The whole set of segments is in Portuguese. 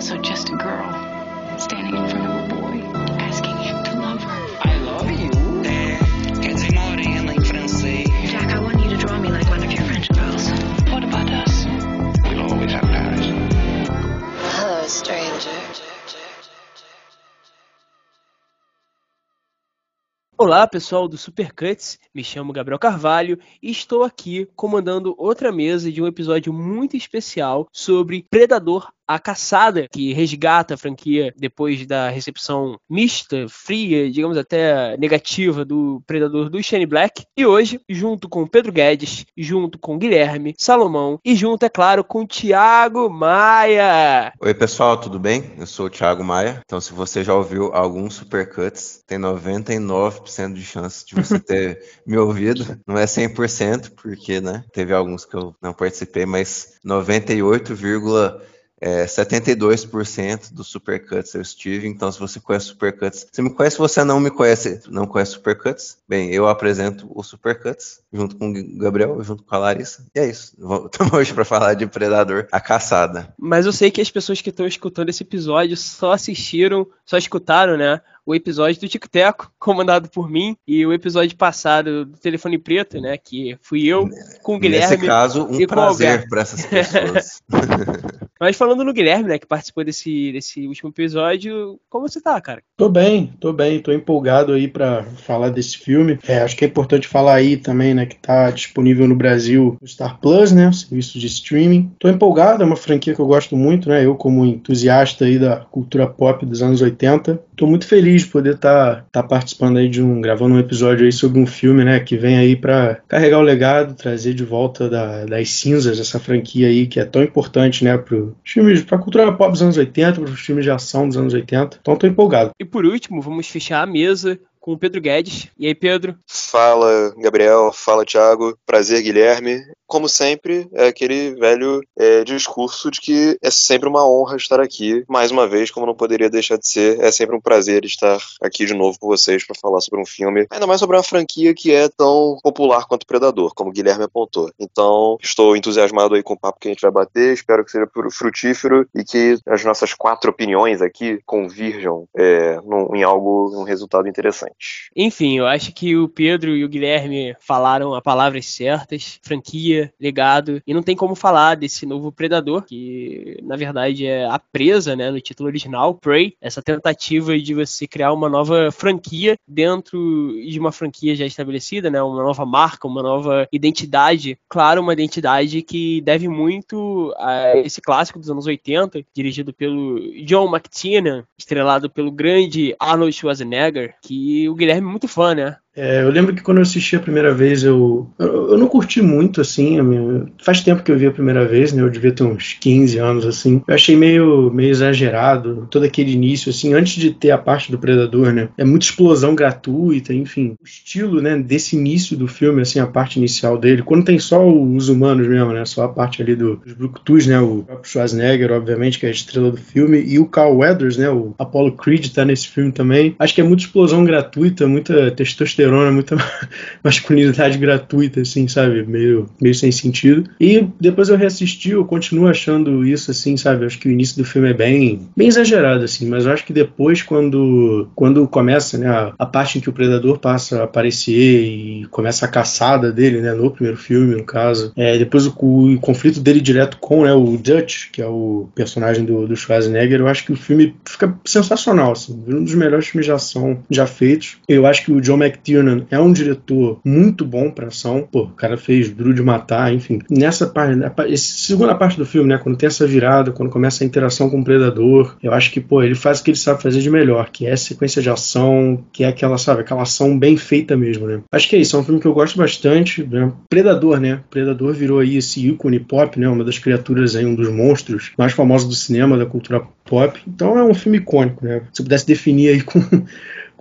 also just a girl standing in front of a boy asking him to love her. I love you. É, quer dizer morena em francês. Jack, I want you to draw me like one of your French girls. What about us? We'll always have Paris. Hello, stranger. Olá, pessoal do Supercuts. Me chamo Gabriel Carvalho e estou aqui comandando outra mesa de um episódio muito especial sobre Predador a Caçada, que resgata a franquia depois da recepção mista, fria, digamos até negativa do Predador do Shane Black. E hoje, junto com Pedro Guedes, junto com Guilherme Salomão e junto, é claro, com Thiago Maia. Oi, pessoal, tudo bem? Eu sou o Thiago Maia. Então, se você já ouviu alguns supercuts, tem 99% de chance de você ter me ouvido. Não é 100%, porque, né, teve alguns que eu não participei, mas 98, é, 72% dos supercuts eu estive, então se você conhece supercuts, se me conhece, você não me conhece, não conhece supercuts, bem, eu apresento o supercuts junto com o Gabriel, junto com a Larissa, e é isso. Estamos hoje para falar de Predador, a caçada. Mas eu sei que as pessoas que estão escutando esse episódio só assistiram, só escutaram, né, o episódio do Tico Teco, comandado por mim, e o episódio passado do Telefone Preto, né? Que fui eu com o Guilherme. Nesse caso, um prazer para essas pessoas. Mas falando no Guilherme, né, que participou desse, desse último episódio, como você tá, cara? Tô bem, tô bem, tô empolgado aí para falar desse filme. É, acho que é importante falar aí também, né, que tá disponível no Brasil no Star Plus, né, o serviço de streaming. Tô empolgado, é uma franquia que eu gosto muito, né, eu como entusiasta aí da cultura pop dos anos 80. Tô muito feliz de poder estar tá, tá participando aí de um, gravando um episódio aí sobre um filme, né, que vem aí para carregar o legado, trazer de volta da, das cinzas essa franquia aí que é tão importante, né, pro filmes, pra cultura pop dos anos 80, para os filmes de ação dos anos 80. Então tô empolgado. E por último, vamos fechar a mesa com o Pedro Guedes. E aí, Pedro? Fala, Gabriel. Fala, Thiago. Prazer, Guilherme. Como sempre, é aquele velho é, discurso de que é sempre uma honra estar aqui. Mais uma vez, como não poderia deixar de ser, é sempre um prazer estar aqui de novo com vocês para falar sobre um filme, ainda mais sobre uma franquia que é tão popular quanto Predador, como o Guilherme apontou. Então, estou entusiasmado aí com o papo que a gente vai bater. Espero que seja frutífero e que as nossas quatro opiniões aqui convirjam é, num, em algo, um resultado interessante. Enfim, eu acho que o Pedro e o Guilherme falaram as palavras certas, franquia, legado, e não tem como falar desse novo Predador, que na verdade é a presa, né, no título original, Prey, essa tentativa de você criar uma nova franquia dentro de uma franquia já estabelecida, né, uma nova marca, uma nova identidade, claro, uma identidade que deve muito a esse clássico dos anos 80, dirigido pelo John McTiernan, estrelado pelo grande Arnold Schwarzenegger, que o Guilherme é muito fã, né? É, eu lembro que quando eu assisti a primeira vez, eu, eu, eu não curti muito, assim. Minha, faz tempo que eu vi a primeira vez, né? Eu devia ter uns 15 anos, assim. Eu achei meio, meio exagerado todo aquele início, assim, antes de ter a parte do Predador, né? É muita explosão gratuita, enfim. O estilo, né, desse início do filme, assim, a parte inicial dele. Quando tem só os humanos mesmo, né? Só a parte ali do, dos Brucutus, né? O próprio Schwarzenegger, obviamente, que é a estrela do filme. E o Carl Weathers, né? O Apollo Creed tá nesse filme também. Acho que é muita explosão gratuita, muita testosterona testosterona, muita masculinidade gratuita, assim, sabe? Meio, meio sem sentido. E depois eu reassisti, eu continuo achando isso, assim, sabe? Acho que o início do filme é bem, bem exagerado, assim, mas eu acho que depois, quando, quando começa, né, a, a parte em que o predador passa a aparecer e começa a caçada dele, né, no primeiro filme, no caso, é, depois o, o, conflito dele direto com né, o Dutch, que é o personagem do, do Schwarzenegger, eu acho que o filme fica sensacional, assim, um dos melhores filmes de ação já feitos. Eu acho que o John McTiernan É um diretor muito bom para ação. Pô, o cara fez Duro de Matar, enfim. Nessa parte, segunda parte do filme, né, quando tem essa virada, quando começa a interação com o predador, eu acho que, pô, ele faz o que ele sabe fazer de melhor, que é sequência de ação, que é aquela, sabe, aquela ação bem feita mesmo, né? Acho que é isso, é um filme que eu gosto bastante, né? Predador, né? Predador virou aí esse ícone pop, né? Uma das criaturas aí, um dos monstros mais famosos do cinema, da cultura pop. Então é um filme icônico, né? Se eu pudesse definir aí com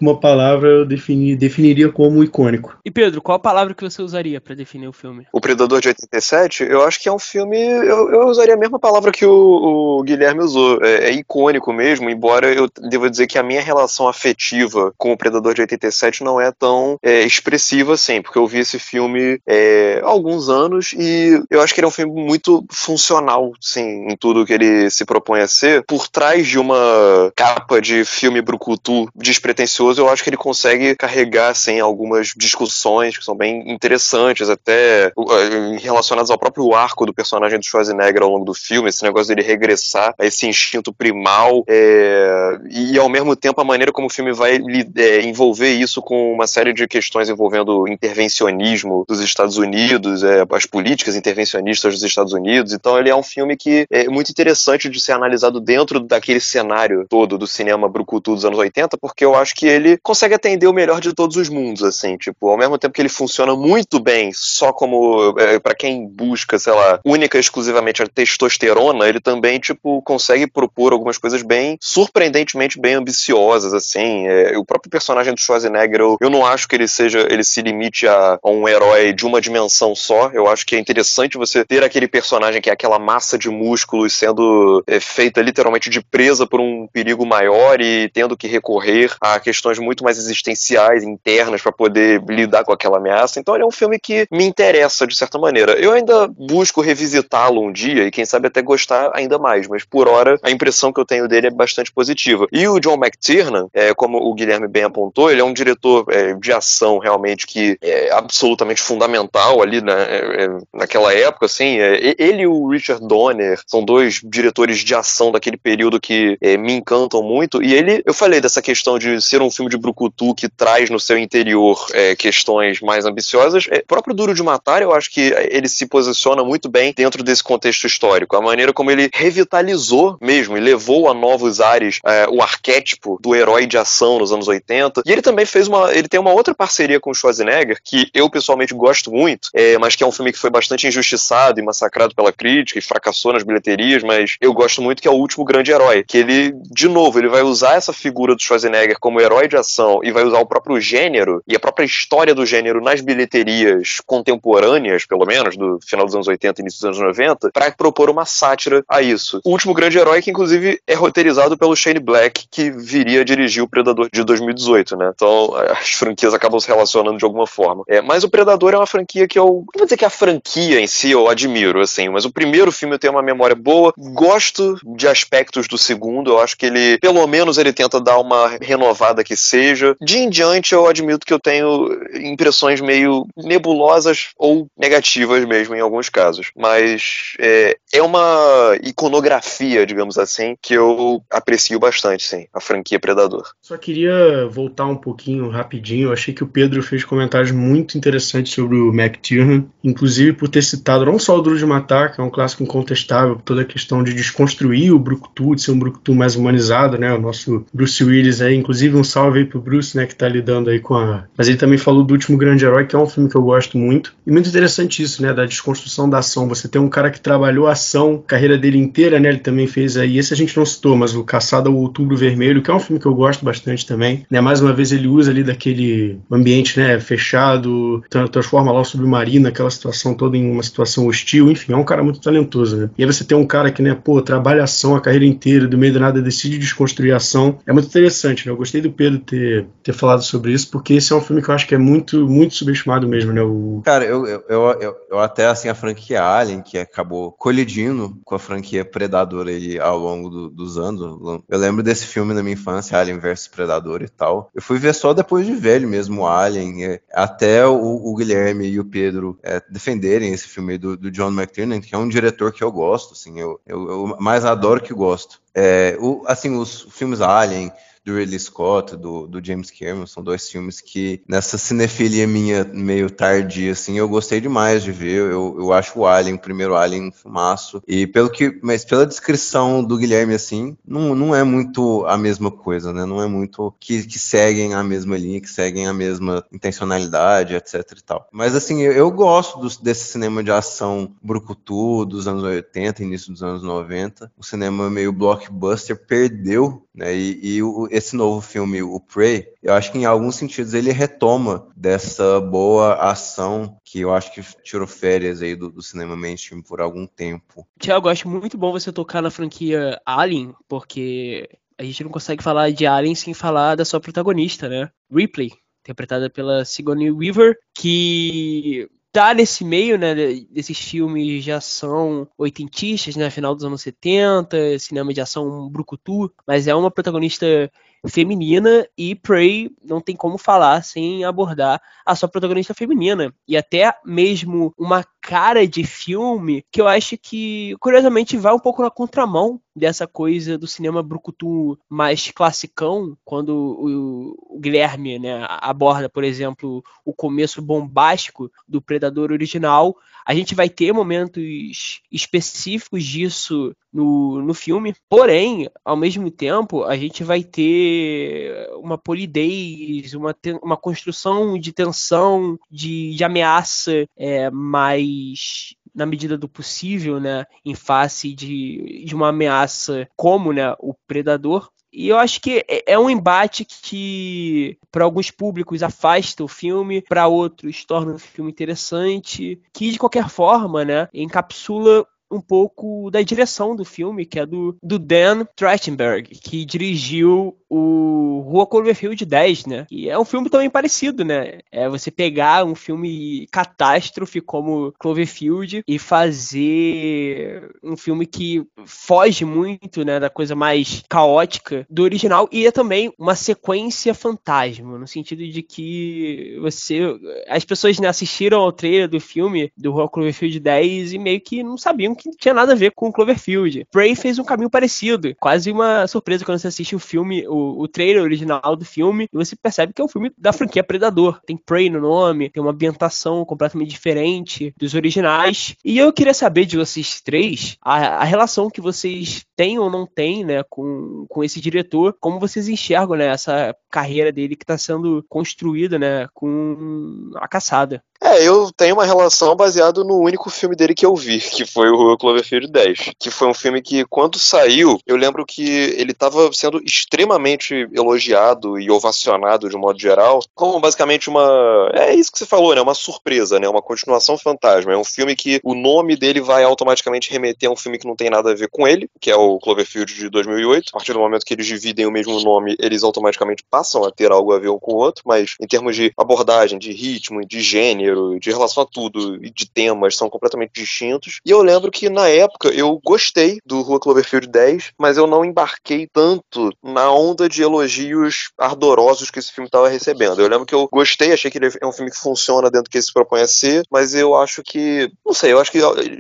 uma palavra eu defini, definiria como icônico. E Pedro, qual a palavra que você usaria para definir o filme? O Predador de 87, eu acho que é um filme. Eu, eu usaria a mesma palavra que o, o Guilherme usou. É, é, icônico mesmo, embora eu devo dizer que a minha relação afetiva com o Predador de 87 não é tão é, expressiva assim, porque eu vi esse filme é, há alguns anos e eu acho que ele é um filme muito funcional, sim, em tudo que ele se propõe a ser. Por trás de uma capa de filme brucutu despretensioso, eu acho que ele consegue carregar, assim, algumas discussões que são bem interessantes, até eh, relacionadas ao próprio arco do personagem do Schwarzenegger ao longo do filme, esse negócio dele regressar a esse instinto primal, é, e ao mesmo tempo a maneira como o filme vai é, envolver isso com uma série de questões envolvendo intervencionismo dos Estados Unidos, é, as políticas intervencionistas dos Estados Unidos. Então ele é um filme que é muito interessante de ser analisado dentro daquele cenário todo do cinema brucutu dos anos 80, porque eu acho que ele consegue atender o melhor de todos os mundos, assim, tipo, ao mesmo tempo que ele funciona muito bem só como é, para quem busca, sei lá, única e exclusivamente a testosterona, ele também, tipo, consegue propor algumas coisas bem surpreendentemente bem ambiciosas, assim. É, o próprio personagem do Schwarzenegger, eu, eu não acho que ele seja, ele se limite a, a um herói de uma dimensão só. Eu acho que é interessante você ter aquele personagem que é aquela massa de músculos sendo é, feita literalmente de presa por um perigo maior e tendo que recorrer a questões muito mais existenciais, internas, para poder lidar com aquela ameaça. Então ele é um filme que me interessa de certa maneira. Eu ainda busco revisitá-lo um dia e quem sabe até gostar ainda mais, mas por hora a impressão que eu tenho dele é bastante positiva. E o John McTiernan, é, como o Guilherme bem apontou, ele é um diretor é, de ação realmente que é absolutamente fundamental ali na, é, é naquela época, assim. É, ele e o Richard Donner são dois diretores de ação daquele período que é, me encantam muito. E ele, eu falei dessa questão de ser um filme de brucutu que traz no seu interior questões mais ambiciosas. o próprio Duro de Matar, eu acho que ele se posiciona muito bem dentro desse contexto histórico. A maneira como ele revitalizou mesmo e levou a novos ares o arquétipo do herói de ação nos anos 80. E ele também fez uma. Ele tem uma outra parceria com o Schwarzenegger, que eu pessoalmente gosto muito, é, mas que é um filme que foi bastante injustiçado e massacrado pela crítica e fracassou nas bilheterias, mas eu gosto muito que é o último grande herói. Que ele, de novo, ele vai usar essa figura do Schwarzenegger como herói de ação e vai usar o próprio gênero e a própria história do gênero nas bilheterias contemporâneas, pelo menos, do final dos anos 80 e início dos anos 90, para propor uma sátira a isso. O último grande herói, que inclusive é roteirizado pelo Shane Black, que viria a dirigir o Predador de 2018, né? Então as franquias acabam se relacionando de alguma forma. É, mas o Predador é uma franquia que eu. Não vou dizer que a franquia em si eu admiro, assim, mas o primeiro filme eu tenho uma memória boa. Gosto de aspectos do segundo, eu acho que ele, pelo menos, ele tenta dar uma renovada que seja. De em diante, eu admito que eu tenho impressões meio nebulosas ou negativas mesmo, em alguns casos. Mas é, é uma iconografia, digamos assim, que eu aprecio bastante, sim, a franquia Predador. Só queria voltar um pouquinho rapidinho. Eu achei que o Pedro fez comentários muito interessantes sobre o McTiernan, inclusive por ter citado não só o Duro de Matar, que é um clássico incontestável, toda a questão de desconstruir o Brucutu, de ser um Brucutu mais humanizado, né? O nosso Bruce Willis aí, inclusive um salve aí pro Bruce, né, que tá lidando aí com a. Mas ele também falou do Último Grande Herói, que é um filme que eu gosto muito. E muito interessante isso, né, da desconstrução da ação. Você tem um cara que trabalhou a ação, carreira dele inteira, né? Ele também fez aí, esse a gente não citou, mas o Caçada ao Outubro Vermelho, que é um filme que eu gosto bastante também, né? Mais uma vez ele usa ali daquele ambiente, né, fechado, transforma lá o submarino, aquela situação toda em uma situação hostil, enfim, é um cara muito talentoso, né? E aí você tem um cara que, né, pô, trabalha ação a carreira inteira, do meio do nada decide desconstruir a ação. É muito interessante, né? Eu gostei do Pedro ter, ter falado sobre isso, porque esse é um filme que eu acho que é muito, muito subestimado mesmo, né? O... Cara, eu, eu, eu, eu, até, assim, a franquia Alien, que acabou colidindo com a franquia Predador aí ao longo do, dos anos, eu lembro desse filme na minha infância, Alien vs Predador e tal. Eu fui ver só depois de velho mesmo, Alien, é, até o, o Guilherme e o Pedro é, defenderem esse filme do, do, John McTiernan, que é um diretor que eu gosto, assim, eu, eu, eu mais adoro que gosto. É, o, assim, os filmes Alien, do Ridley Scott, do, do James Cameron, são dois filmes que nessa cinefilia minha meio tardia, assim, eu gostei demais de ver. Eu, eu acho o Alien, o primeiro Alien, um filmaço. E pelo que, mas pela descrição do Guilherme, assim, não, não é muito a mesma coisa, né? Não é muito que, que seguem a mesma linha, que seguem a mesma intencionalidade, etc e tal. Mas assim, eu, eu gosto do, desse cinema de ação brucutu dos anos 80, início dos anos 90. O cinema meio blockbuster perdeu, né? E, e o, esse novo filme, o Prey, eu acho que em alguns sentidos ele retoma dessa boa ação que eu acho que tirou férias aí do, do cinema mainstream por algum tempo. Tiago, acho muito bom você tocar na franquia Alien, porque a gente não consegue falar de Alien sem falar da sua protagonista, né? Ripley, interpretada pela Sigourney Weaver, que tá nesse meio, né, desses filmes de ação oitentistas, né, final dos anos 70, cinema de ação brucutu, mas é uma protagonista feminina e Prey não tem como falar sem abordar a sua protagonista feminina. E até mesmo uma cara de filme que eu acho que curiosamente vai um pouco na contramão dessa coisa do cinema brucutu mais classicão, quando o, o Guilherme né, aborda, por exemplo, o começo bombástico do Predador original, a gente vai ter momentos específicos disso no, no filme, porém, ao mesmo tempo, a gente vai ter uma polidez, uma, uma construção de tensão, de, de ameaça é, mais na medida do possível, né, em face de, de uma ameaça como né, o predador, e eu acho que é, é um embate que, para alguns públicos, afasta o filme, para outros torna o filme interessante, que de qualquer forma, né, encapsula um pouco da direção do filme, que é do, do Dan Trachtenberg, que dirigiu o Rua Cloverfield 10, né? E é um filme também parecido, né? É você pegar um filme catástrofe como Cloverfield e fazer um filme que foge muito, né, da coisa mais caótica do original e é também uma sequência fantasma, no sentido de que você as pessoas né, assistiram ao trailer do filme do Rua Cloverfield 10 e meio que não sabiam que tinha nada a ver com Cloverfield. Prey fez um caminho parecido, quase uma surpresa quando você assiste o filme, o o, trailer original do filme e você percebe que é um filme da franquia Predador. Tem Prey no nome, tem uma ambientação completamente diferente dos originais. E eu queria saber de vocês três a, a relação que vocês têm ou não têm, né, com, com esse diretor, como vocês enxergam, né, essa carreira dele que está sendo construída, né, com a caçada. É, eu tenho uma relação baseada no único filme dele que eu vi, que foi o Cloverfield 10. Que foi um filme que, quando saiu, eu lembro que ele estava sendo extremamente elogiado e ovacionado de um modo geral, como basicamente uma. É isso que você falou, né? Uma surpresa, né? Uma continuação fantasma. É um filme que o nome dele vai automaticamente remeter a um filme que não tem nada a ver com ele, que é o Cloverfield de 2008. A partir do momento que eles dividem o mesmo nome, eles automaticamente passam a ter algo a ver um com o outro, mas em termos de abordagem, de ritmo, de gênero, de relação a tudo e de temas são completamente distintos. E eu lembro que na época eu gostei do Rua Cloverfield 10, mas eu não embarquei tanto na onda de elogios ardorosos que esse filme estava recebendo. Eu lembro que eu gostei, achei que ele é um filme que funciona dentro do que ele se propõe a ser, mas eu acho que, não sei, eu acho que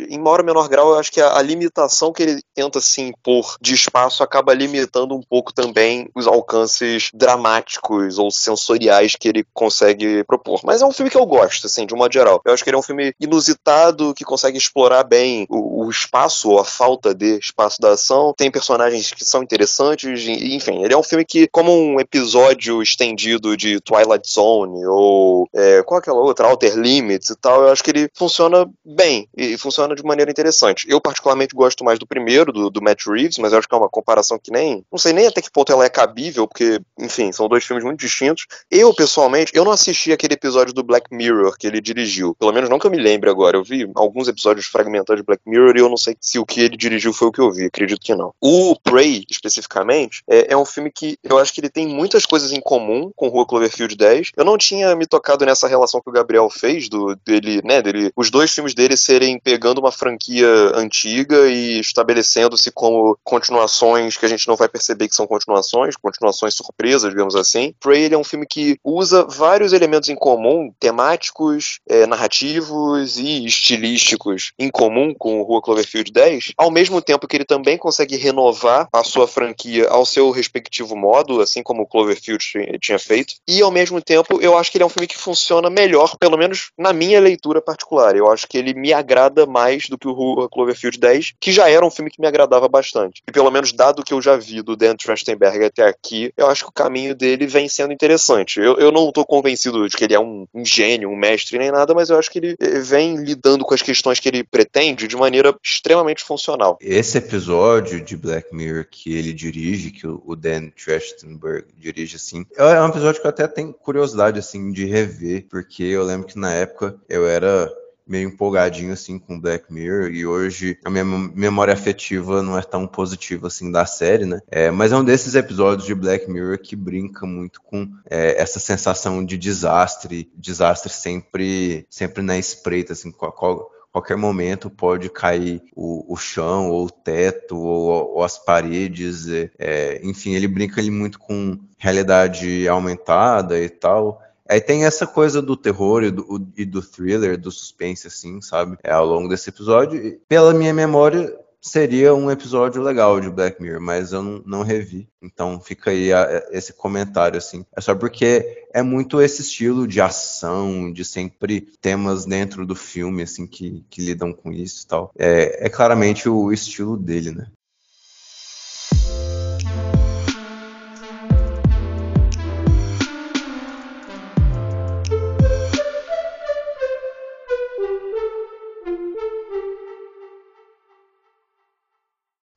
em maior ou menor grau, eu acho que a, a limitação que ele tenta se impor de espaço acaba limitando um pouco também os alcances dramáticos ou sensoriais que ele consegue propor. Mas é um filme que eu gosto, assim, de um modo geral. Eu acho que ele é um filme inusitado, que consegue explorar bem o, o espaço ou a falta de espaço da ação. Tem personagens que são interessantes, enfim, ele é um filme que, como um episódio estendido de Twilight Zone ou é, qual aquela outra, Outer Limits e tal, eu acho que ele funciona bem e funciona de maneira interessante. Eu, particularmente, gosto mais do primeiro, do, do Matt Reeves, mas eu acho que é uma comparação que nem. Não sei nem até que ponto ela é cabível, porque, enfim, são dois filmes muito distintos. Eu, pessoalmente, eu não assisti aquele episódio do Black Mirror que ele dirigiu. Pelo menos não que eu me lembre agora. Eu vi alguns episódios fragmentados de Black Mirror e eu não sei se o que ele dirigiu foi o que eu vi. Acredito que não. O Prey, especificamente, é, é um filme que eu acho que ele tem muitas coisas em comum com Rua Cloverfield 10. Eu não tinha me tocado nessa relação que o Gabriel fez, do, dele, né, dele, os dois filmes dele serem pegando uma franquia antiga e estabelecendo-se como continuações que a gente não vai perceber que são continuações, continuações surpresas, digamos assim. Prey ele é um filme que usa vários elementos em comum, temáticos, é, narrativos e estilísticos em comum com Rua Cloverfield 10, ao mesmo tempo que ele também consegue renovar a sua franquia ao seu respectivo modo, assim como o Cloverfield tinha feito, e ao mesmo tempo eu acho que ele é um filme que funciona melhor, pelo menos na minha leitura particular. Eu acho que ele me agrada mais do que o Cloverfield 10, que já era um filme que me agradava bastante. E pelo menos dado que eu já vi do Dan Trachtenberg até aqui, eu acho que o caminho dele vem sendo interessante. Eu, eu não estou convencido de que ele é um, um gênio, um mestre nem nada, mas eu acho que ele eh, vem lidando com as questões que ele pretende de maneira extremamente funcional. Esse episódio de Black Mirror que ele dirige, que o Dan Trachtenberg dirige, assim, é um episódio que eu até tenho curiosidade, assim, de rever, porque eu lembro que na época eu era meio empolgadinho assim com Black Mirror e hoje a minha memória afetiva não é tão positiva assim da série, né? É, mas é um desses episódios de Black Mirror que brinca muito com é, essa sensação de desastre, desastre sempre, sempre na espreita, assim, qual, qualquer momento pode cair o, o chão, ou o teto, ou, ou as paredes. É, é enfim, ele brinca ele muito com realidade aumentada e tal. Aí tem essa coisa do terror e do, e do thriller, do suspense, assim, sabe? É, ao longo desse episódio. Pela minha memória, seria um episódio legal de Black Mirror, mas eu não, não revi. Então fica aí a, esse comentário, assim. É só porque é muito esse estilo de ação, de sempre temas dentro do filme, assim, que, que lidam com isso e tal. É, é claramente o estilo dele, né?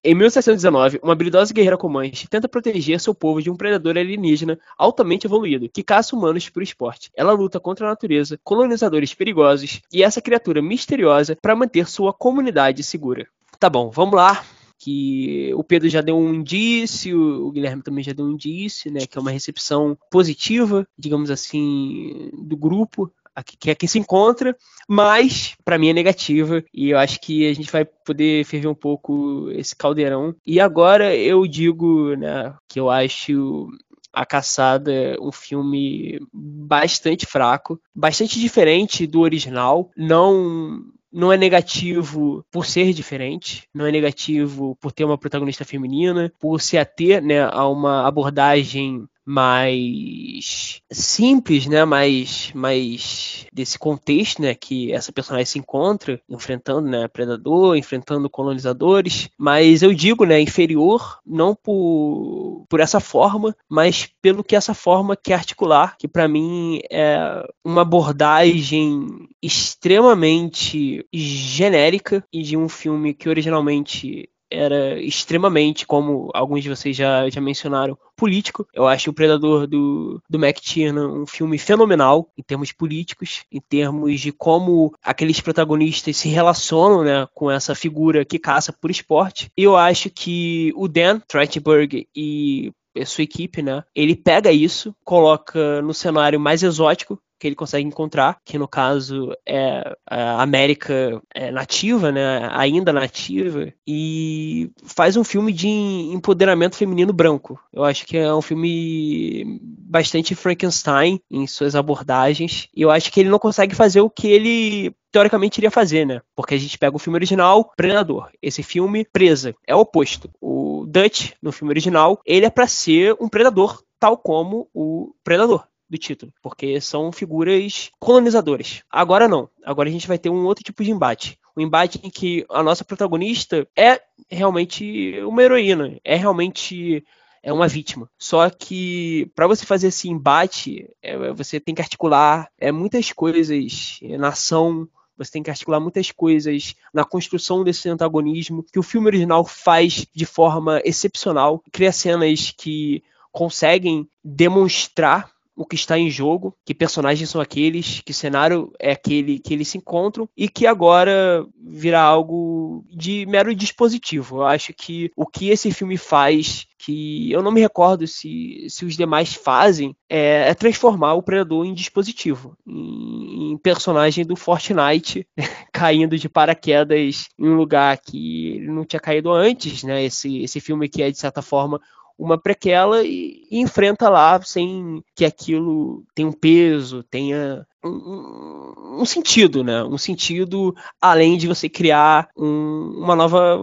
Em 1719, uma habilidosa guerreira Comanche tenta proteger seu povo de um predador alienígena altamente evoluído, que caça humanos por esporte. Ela luta contra a natureza, colonizadores perigosos e essa criatura misteriosa para manter sua comunidade segura. Tá bom, vamos lá que o Pedro já deu um indício, o Guilherme também já deu um indício, né, que é uma recepção positiva, digamos assim, do grupo que é que se encontra, mas para mim é negativa e eu acho que a gente vai poder ferver um pouco esse caldeirão. E agora eu digo, né, que eu acho a Caçada, um filme bastante fraco, bastante diferente do original. Não não é negativo por ser diferente, não é negativo por ter uma protagonista feminina, por se ater né, a uma abordagem mais simples, né, mais, mais desse contexto, né, que essa personagem se encontra enfrentando, né, predador, enfrentando colonizadores, mas eu digo, né, inferior não por, por essa forma, mas pelo que essa forma quer articular, que para mim é uma abordagem extremamente genérica e de um filme que originalmente era extremamente, como alguns de vocês já, já mencionaram, político. Eu acho o Predador do, do Mac Tiernan um filme fenomenal em termos políticos, em termos de como aqueles protagonistas se relacionam né, com essa figura que caça por esporte. E eu acho que o Dan Trachtenberg e sua equipe, né? Ele pega isso, coloca no cenário mais exótico que ele consegue encontrar, que no caso é a América é nativa, né, ainda nativa, e faz um filme de empoderamento feminino branco. Eu acho que é um filme bastante Frankenstein em suas abordagens, e eu acho que ele não consegue fazer o que ele teoricamente iria fazer, né? Porque a gente pega o filme original, Predador. Esse filme, Presa, é o oposto. O Dutch, no filme original, ele é para ser um predador, tal como o Predador do título, porque são figuras colonizadoras. Agora não. Agora a gente vai ter um outro tipo de embate. Um embate em que a nossa protagonista é realmente uma heroína, é realmente é uma vítima. Só que para você fazer esse embate, é, você tem que articular é, muitas coisas na ação, você tem que articular muitas coisas na construção desse antagonismo que o filme original faz de forma excepcional, cria cenas que conseguem demonstrar o que está em jogo, que personagens são aqueles, que cenário é aquele que eles se encontram e que agora virá algo de mero dispositivo. Eu acho que o que esse filme faz, que eu não me recordo se, se os demais fazem, é, é transformar o Predador em dispositivo, em, em personagem do Fortnite caindo de paraquedas em um lugar que ele não tinha caído antes, né? Esse, esse filme que é de certa forma uma prequela e, e, enfrenta lá sem que aquilo tenha um peso, tenha um, um, sentido, né? Um sentido além de você criar um, uma nova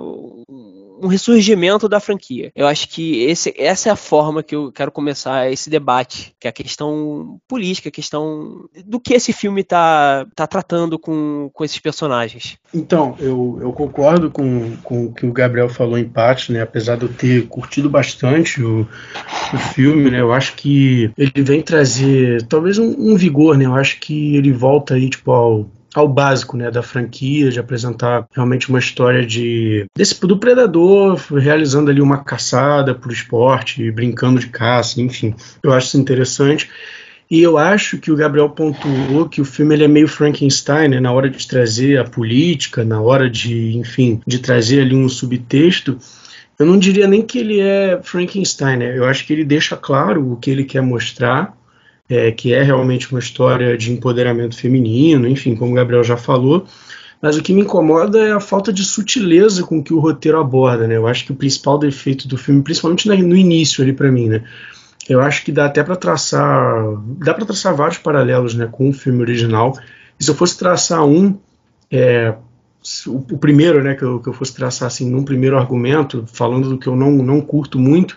um ressurgimento da franquia. Eu acho que esse, essa é a forma que eu quero começar esse debate, que é a questão política, a questão do que esse filme está tá tratando com, com esses personagens. Então, eu, eu concordo com, com o que o Gabriel falou em parte, né? Apesar de eu ter curtido bastante o, o filme, né? Eu acho que ele vem trazer talvez um, um vigor, né? Eu acho que ele volta aí, tipo, ao ao básico, né, da franquia, de apresentar realmente uma história de desse do predador realizando ali uma caçada por esporte, brincando de caça, enfim. Eu acho isso interessante. E eu acho que o Gabriel pontuou que o filme ele é meio Frankenstein, né, na hora de trazer a política, na hora de, enfim, de trazer ali um subtexto. Eu não diria nem que ele é Frankenstein, né? Eu acho que ele deixa claro o que ele quer mostrar, é, que é realmente uma história de empoderamento feminino, enfim, como o Gabriel já falou. Mas o que me incomoda é a falta de sutileza com que o roteiro aborda, né? Eu acho que o principal defeito do filme, principalmente no início ali para mim, né? eu acho que dá até para traçar, dá para traçar vários paralelos, né, com o filme original. E se eu fosse traçar um, é, o, primeiro, né, que eu, que eu fosse traçar assim, num primeiro argumento, falando do que eu não, não curto muito,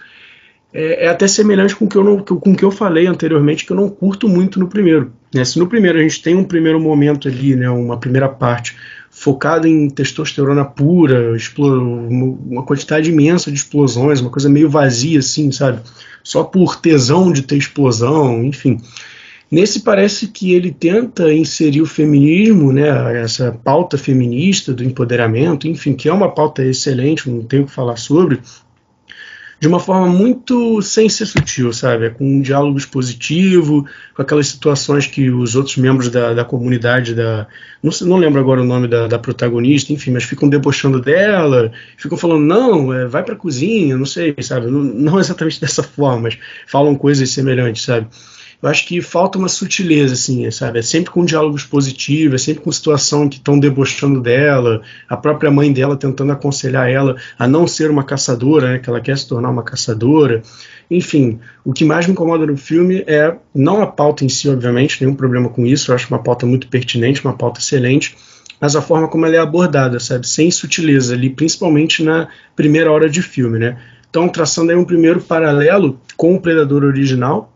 é, é até semelhante com o que eu não, com que eu falei anteriormente, que eu não curto muito no primeiro. Né? Se no primeiro a gente tem um primeiro momento ali, né, uma primeira parte focada em testosterona pura, uma quantidade imensa de explosões, uma coisa meio vazia assim, sabe? só por tesão de ter explosão, enfim. Nesse parece que ele tenta inserir o feminismo, né, essa pauta feminista do empoderamento, enfim, que é uma pauta excelente, não tenho o que falar sobre, de uma forma muito sem ser sutil, sabe? Com um diálogo expositivo, com aquelas situações que os outros membros da, da comunidade, da, não, sei, não lembro agora o nome da, da, protagonista, enfim, mas ficam debochando dela, ficam falando, não, é, vai pra cozinha, não sei, sabe? Não, não exatamente dessa forma, mas falam coisas semelhantes, sabe? Eu acho que falta uma sutileza, assim, sabe? É sempre com diálogos positivos, é sempre com situação que estão debochando dela, a própria mãe dela tentando aconselhar ela a não ser uma caçadora, né? Que ela quer se tornar uma caçadora. Enfim, o que mais me incomoda no filme é não a pauta em si, obviamente, nenhum problema com isso. Eu acho uma pauta muito pertinente, uma pauta excelente, mas a forma como ela é abordada, sabe? Sem sutileza ali, principalmente na primeira hora de filme, né? Então, traçando aí um primeiro paralelo com o Predador original,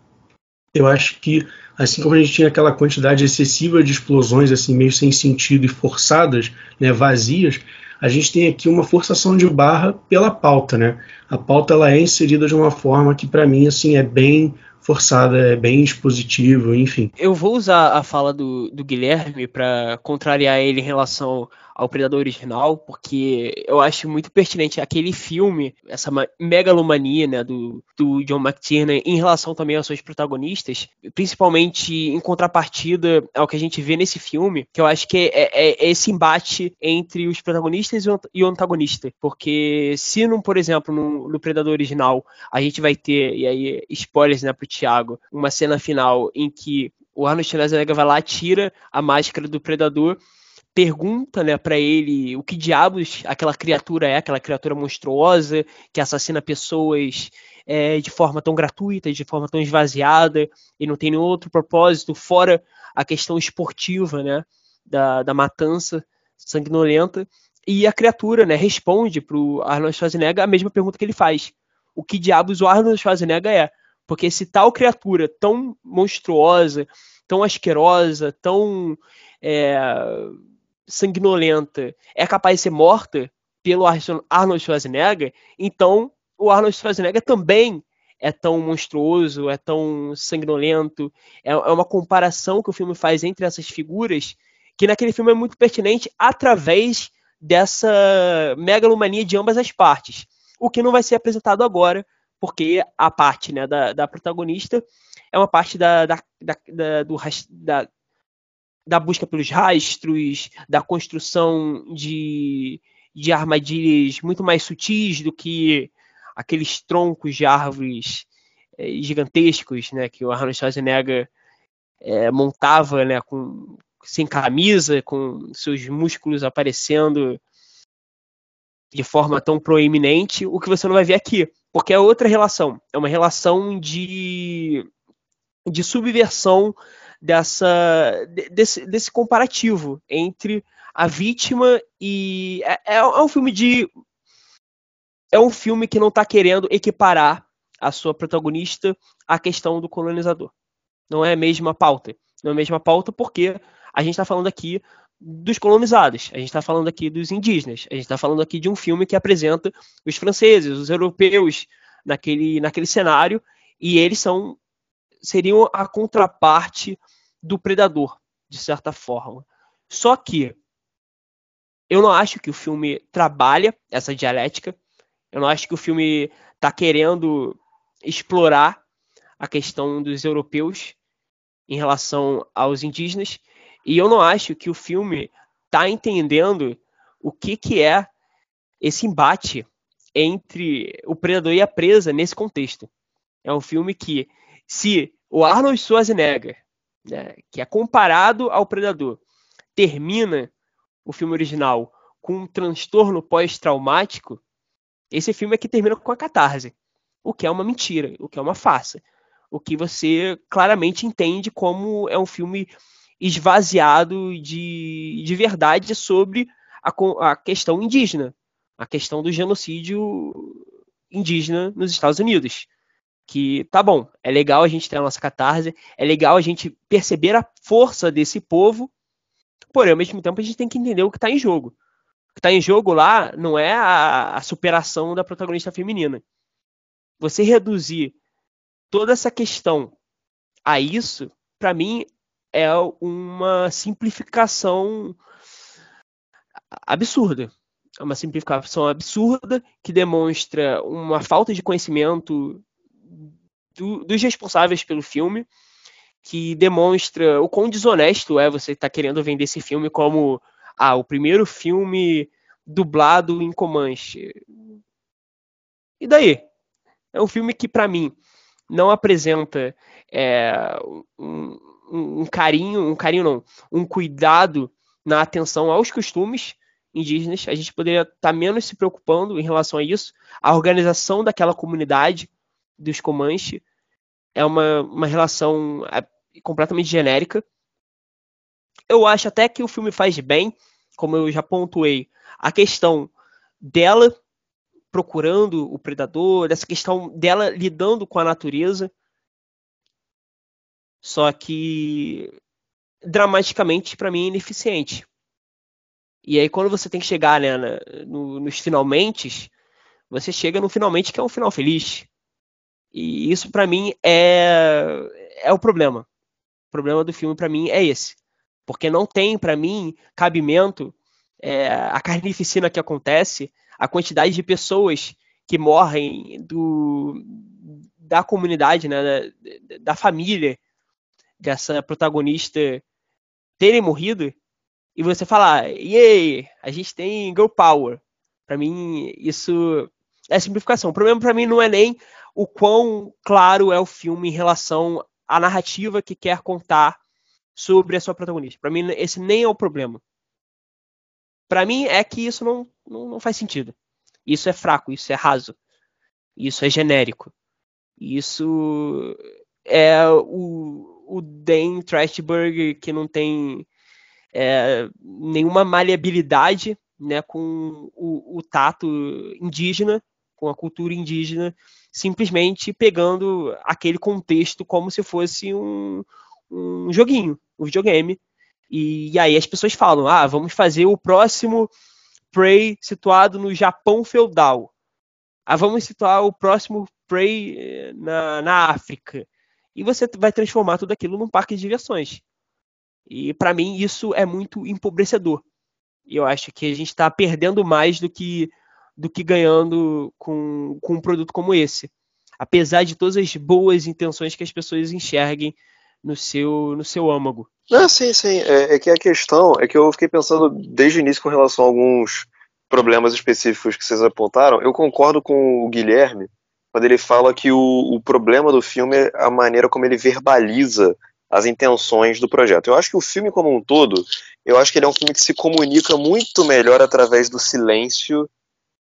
eu acho que assim como a gente tinha aquela quantidade excessiva de explosões assim meio sem sentido e forçadas, né, vazias, a gente tem aqui uma forçação de barra pela pauta, né? A pauta ela é inserida de uma forma que para mim assim é bem forçada, é bem expositivo, enfim. Eu vou usar a fala do, do Guilherme para contrariar ele em relação ao Predador original, porque eu acho muito pertinente aquele filme, essa megalomania né, do, do John McTiernan em relação também aos seus protagonistas, principalmente em contrapartida ao que a gente vê nesse filme, que eu acho que é, é, é esse embate entre os protagonistas e o antagonista. Porque se, não, por exemplo, no, no Predador original, a gente vai ter, e aí spoilers né, pro Thiago, uma cena final em que o Arnold Schwarzenegger vai lá, tira a máscara do predador pergunta né, para ele o que diabos aquela criatura é, aquela criatura monstruosa que assassina pessoas é, de forma tão gratuita, de forma tão esvaziada e não tem nenhum outro propósito fora a questão esportiva né, da, da matança sanguinolenta. E a criatura né, responde para o Arnold Schwarzenegger a mesma pergunta que ele faz: o que diabos o Arnold Schwarzenegger é? Porque se tal criatura tão monstruosa, tão asquerosa, tão é, sanguinolenta é capaz de ser morta pelo Arnold Schwarzenegger, então o Arnold Schwarzenegger também é tão monstruoso, é tão sanguinolento. É, é uma comparação que o filme faz entre essas figuras que naquele filme é muito pertinente através dessa megalomania de ambas as partes. O que não vai ser apresentado agora, porque a parte né, da, da protagonista é uma parte da, da, da, do, da, da busca pelos rastros, da construção de, de armadilhas muito mais sutis do que aqueles troncos de árvores é, gigantescos, né, que o Arnold Schwarzenegger é, montava, né, com, sem camisa, com seus músculos aparecendo de forma tão proeminente, o que você não vai ver aqui, porque é outra relação, é uma relação de, de subversão dessa desse, desse comparativo entre a vítima e é, é, é um filme de é um filme que não está querendo equiparar a sua protagonista à questão do colonizador. Não é a mesma pauta. Não é a mesma pauta porque a gente está falando aqui dos colonizados, a gente está falando aqui dos indígenas, a gente está falando aqui de um filme que apresenta os franceses, os europeus naquele, naquele cenário e eles são seriam a contraparte do predador, de certa forma. Só que eu não acho que o filme trabalha essa dialética. Eu não acho que o filme está querendo explorar a questão dos europeus em relação aos indígenas. E eu não acho que o filme está entendendo o que, que é esse embate entre o predador e a presa nesse contexto. É um filme que, se o Arnold Schwarzenegger, né, que é comparado ao predador, termina o filme original com um transtorno pós-traumático, esse filme é que termina com a catarse. O que é uma mentira, o que é uma farsa. O que você claramente entende como é um filme esvaziado de, de verdade sobre a, a questão indígena, a questão do genocídio indígena nos Estados Unidos. Que tá bom, é legal a gente ter a nossa catarse, é legal a gente perceber a força desse povo, porém, ao mesmo tempo, a gente tem que entender o que está em jogo. O que está em jogo lá não é a, a superação da protagonista feminina. Você reduzir toda essa questão a isso, para mim, é uma simplificação absurda. É uma simplificação absurda que demonstra uma falta de conhecimento do, dos responsáveis pelo filme, que demonstra o quão desonesto é você estar tá querendo vender esse filme como ah, o primeiro filme dublado em Comanche. E daí? É um filme que, para mim, não apresenta é, um, um, carinho, um carinho não, um cuidado na atenção aos costumes indígenas. A gente poderia estar tá menos se preocupando em relação a isso. A organização daquela comunidade dos Comanche é uma, uma relação é, completamente genérica. Eu acho até que o filme faz bem, como eu já pontuei, a questão dela procurando o predador, dessa questão dela lidando com a natureza. Só que dramaticamente para mim é ineficiente. E aí quando você tem que chegar né, no, nos finalmente, você chega no finalmente que é um final feliz. E isso para mim é é o problema. O problema do filme para mim é esse, porque não tem para mim cabimento é, a carnificina que acontece, a quantidade de pessoas que morrem do da comunidade, né, da, da família dessa protagonista terem morrido e você falar, yay, a gente tem girl power. Para mim, isso é simplificação. O problema para mim não é nem o quão claro é o filme em relação à narrativa que quer contar sobre a sua protagonista. Para mim, esse nem é o problema. Para mim, é que isso não, não, não, faz sentido. Isso é fraco, isso é raso. Isso é genérico. Isso é o, o Dan Trashberg que não tem é, nenhuma maleabilidade né, com o, o tato indígena, com a cultura indígena, simplesmente pegando aquele contexto como se fosse um, um joguinho, um videogame. E, e, aí as pessoas falam: ah, vamos fazer o próximo Prey situado no Japão feudal. Ah, vamos situar o próximo Prey eh, na, na África. E você vai transformar tudo aquilo num parque de diversões. E para mim isso é muito empobrecedor. Eu acho que a gente está perdendo mais do que do que ganhando com, com um produto como esse. Apesar de todas as boas intenções que as pessoas enxerguem no seu, no seu âmago. Ah, sim, sim. É, é que a questão é que eu fiquei pensando desde o início com relação a alguns problemas específicos que vocês apontaram. Eu concordo com o Guilherme quando ele fala que o, o problema do filme é a maneira como ele verbaliza as intenções do projeto. Eu acho que o filme como um todo, eu acho que ele é um filme que se comunica muito melhor através do silêncio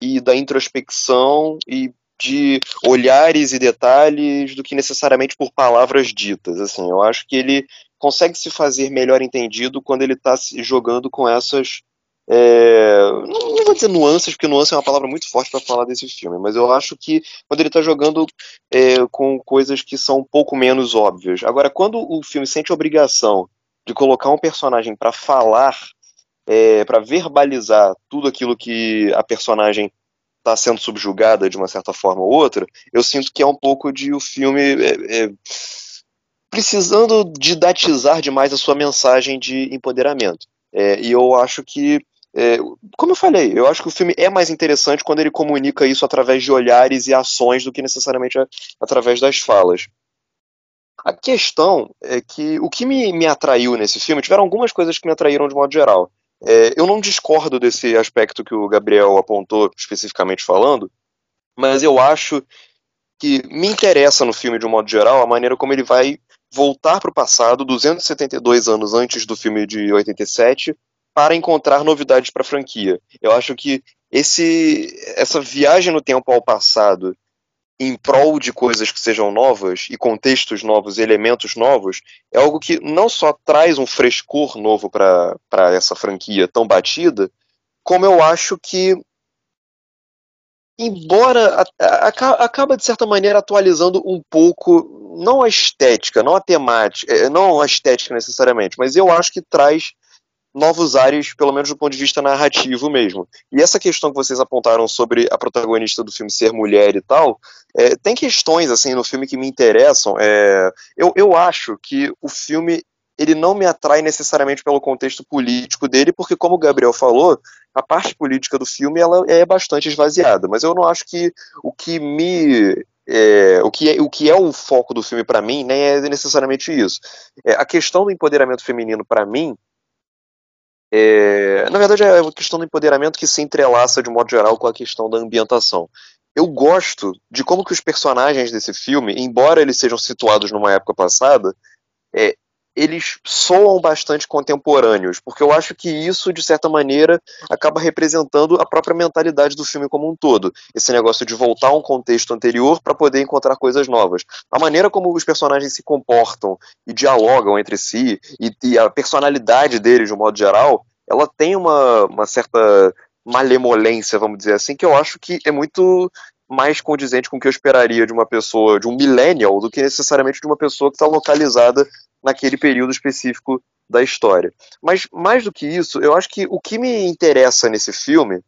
e da introspecção e de olhares e detalhes do que necessariamente por palavras ditas. Assim, eu acho que ele consegue se fazer melhor entendido quando ele está jogando com essas é, não, vou dizer nuances, porque nuance é uma palavra muito forte para falar desse filme, mas eu acho que quando ele está jogando é, com coisas que são um pouco menos óbvias. Agora, quando o filme sente a obrigação de colocar um personagem para falar, é, para verbalizar tudo aquilo que a personagem está sendo subjugada de uma certa forma ou outra, eu sinto que é um pouco de o filme é, é, precisando didatizar demais a sua mensagem de empoderamento. É, e eu acho que é, como eu falei, eu acho que o filme é mais interessante quando ele comunica isso através de olhares e ações do que necessariamente através das falas. A questão é que o que me, me atraiu nesse filme, tiveram algumas coisas que me atraíram de modo geral. É, eu não discordo desse aspecto que o Gabriel apontou, especificamente falando, mas eu acho que me interessa no filme, de um modo geral, a maneira como ele vai voltar para o passado, 272 anos antes do filme de 87, para encontrar novidades para a franquia. Eu acho que esse, essa viagem no tempo ao passado em prol de coisas que sejam novas e contextos novos, elementos novos, é algo que não só traz um frescor novo para essa franquia tão batida, como eu acho que embora a, a, acaba de certa maneira atualizando um pouco não a estética, não a temática, é, não a estética necessariamente, mas eu acho que traz novos ares, pelo menos do ponto de vista narrativo mesmo. E essa questão que vocês apontaram sobre a protagonista do filme ser mulher e tal, é, tem questões assim no filme que me interessam. É, eu, eu acho que o filme ele não me atrai necessariamente pelo contexto político dele, porque como o Gabriel falou, a parte política do filme ela é bastante esvaziada. Mas eu não acho que o que me é, o, que é, o que é o foco do filme para mim nem é necessariamente isso. É, a questão do empoderamento feminino para mim é, na verdade, é uma questão do empoderamento que se entrelaça, de modo geral, com a questão da ambientação. Eu gosto de como que os personagens desse filme, embora eles sejam situados numa época passada, é, eles soam bastante contemporâneos, porque eu acho que isso, de certa maneira, acaba representando a própria mentalidade do filme como um todo. Esse negócio de voltar a um contexto anterior para poder encontrar coisas novas. A maneira como os personagens se comportam e dialogam entre si, e, e a personalidade deles, de um modo geral, ela tem uma, uma certa malemolência, vamos dizer assim, que eu acho que é muito mais condizente com o que eu esperaria de uma pessoa, de um millennial, do que necessariamente de uma pessoa que está localizada naquele período específico da história. Mas mais do que isso, eu acho que o que me interessa nesse filme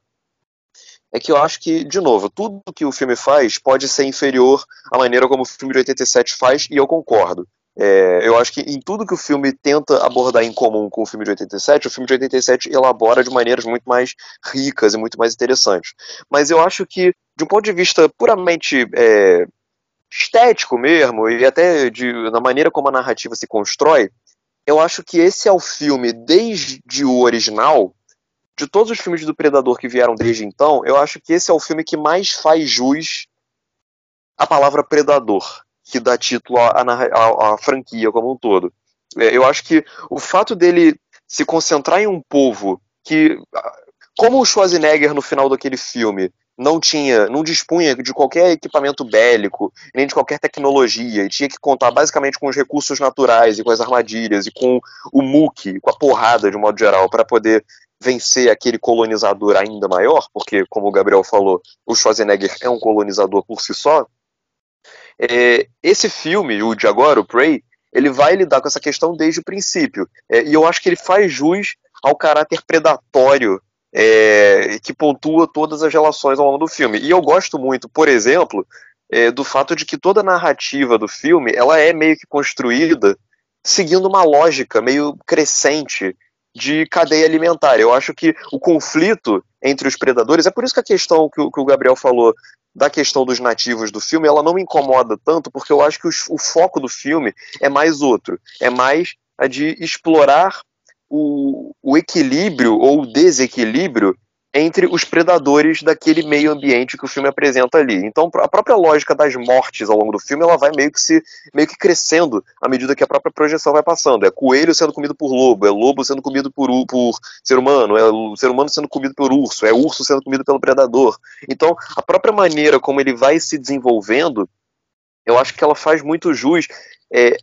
é que eu acho que, de novo, tudo que o filme faz pode ser inferior à maneira como o filme de 87 faz, e eu concordo. É, eu acho que em tudo que o filme tenta abordar em comum com o filme de 87, o filme de 87 elabora de maneiras muito mais ricas e muito mais interessantes. Mas eu acho que, de um ponto de vista puramente é, estético mesmo, e até de, da maneira como a narrativa se constrói, eu acho que esse é o filme, desde o original, de todos os filmes do Predador que vieram desde então, eu acho que esse é o filme que mais faz jus à palavra Predador, que dá título à, à, à franquia como um todo. É, eu acho que o fato dele se concentrar em um povo que, como o Schwarzenegger no final daquele filme, não tinha, não dispunha de qualquer equipamento bélico, nem de qualquer tecnologia, e tinha que contar basicamente com os recursos naturais e com as armadilhas e com o muque, com a porrada de modo geral, para poder vencer aquele colonizador ainda maior, porque, como o Gabriel falou, o Schwarzenegger é um colonizador por si só. É, esse filme, o de agora, o Prey, ele vai lidar com essa questão desde o princípio. É, e eu acho que ele faz jus ao caráter predatório é, que pontua todas as relações ao longo do filme. E eu gosto muito, por exemplo, é, do fato de que toda a narrativa do filme ela é meio que construída seguindo uma lógica meio crescente de cadeia alimentar. Eu acho que o conflito entre os predadores, é por isso que a questão que o, que o Gabriel falou da questão dos nativos do filme, ela não me incomoda tanto, porque eu acho que o, o foco do filme é mais outro. É mais a de explorar o, o equilíbrio ou o desequilíbrio entre os predadores daquele meio ambiente que o filme apresenta ali. Então, a própria lógica das mortes ao longo do filme, ela vai meio que se meio que crescendo à medida que a própria projeção vai passando. É coelho sendo comido por lobo, é lobo sendo comido por, por ser humano, é ser humano sendo comido por urso, é urso sendo comido pelo predador. Então, a própria maneira como ele vai se desenvolvendo, eu acho que ela faz muito jus é,